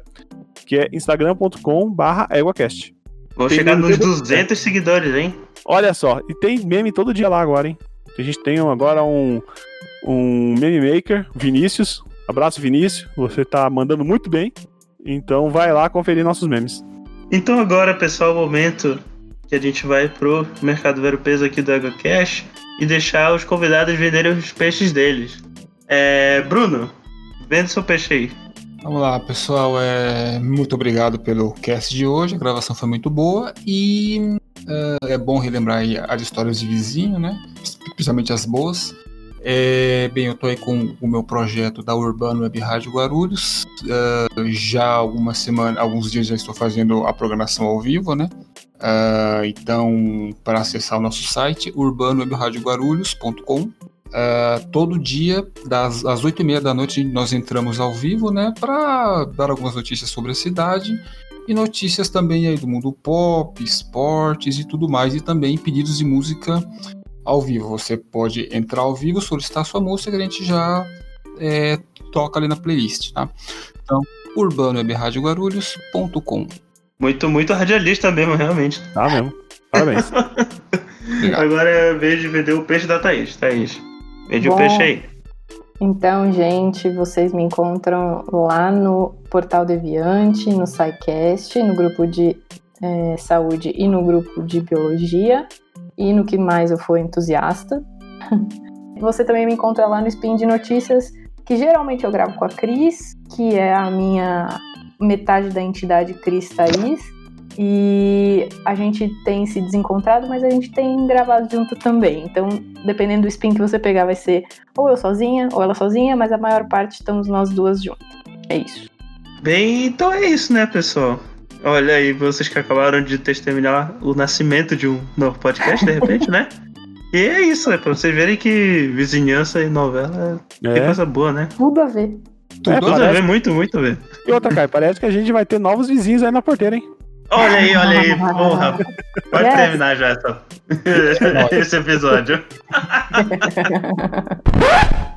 que é instagram.com/eguacast. Vou Tem chegar no nos dedo- 200 seguidores, hein? Olha só, e tem meme todo dia lá agora, hein? A gente tem agora um um meme maker, Vinícius. Abraço Vinícius, você tá mandando muito bem. Então vai lá conferir nossos memes. Então agora, pessoal, é o momento que a gente vai pro Mercado Ver o Peso aqui do EgoCash e deixar os convidados venderem os peixes deles. É, Bruno, vende seu peixe aí. Vamos lá, pessoal. É, muito obrigado pelo cast de hoje. A gravação foi muito boa e é, é bom relembrar aí as histórias de vizinho, né? Principalmente as boas. É, bem, eu tô aí com o meu projeto da Urbano Web Rádio Guarulhos. É, já algumas semanas, alguns dias já estou fazendo a programação ao vivo, né? É, então, para acessar o nosso site, urbanowebrádioguarulhos.com, Uh, todo dia, das, às 8 e meia da noite, nós entramos ao vivo, né, para dar algumas notícias sobre a cidade e notícias também aí do mundo pop, esportes e tudo mais, e também pedidos de música ao vivo. Você pode entrar ao vivo, solicitar sua música que a gente já é, toca ali na playlist, tá? Então, urbanowebrádioguarulhos.com. Muito, muito radialista mesmo, realmente. Tá mesmo. Parabéns. Agora é a vez de vender o peixe da Thaís. Thaís, vende o Bom. peixe aí. Então, gente, vocês me encontram lá no Portal Deviante, no SciCast, no grupo de eh, saúde e no grupo de biologia, e no que mais eu for entusiasta. Você também me encontra lá no Spin de Notícias, que geralmente eu gravo com a Cris, que é a minha metade da entidade Cris Thaís. E a gente tem se desencontrado, mas a gente tem gravado junto também. Então, dependendo do spin que você pegar, vai ser ou eu sozinha, ou ela sozinha, mas a maior parte estamos nós duas juntas. É isso. Bem, então é isso, né, pessoal? Olha aí, vocês que acabaram de testemunhar o nascimento de um novo podcast, de repente, né? E é isso, é pra vocês verem que vizinhança e novela é É. coisa boa, né? Tudo a ver. É, Tudo a parece- ver, muito, muito a ver. E outra, cara, parece que a gente vai ter novos vizinhos aí na porteira, hein? Olha aí, olha aí, porra. Pode Yes. terminar já essa, esse episódio.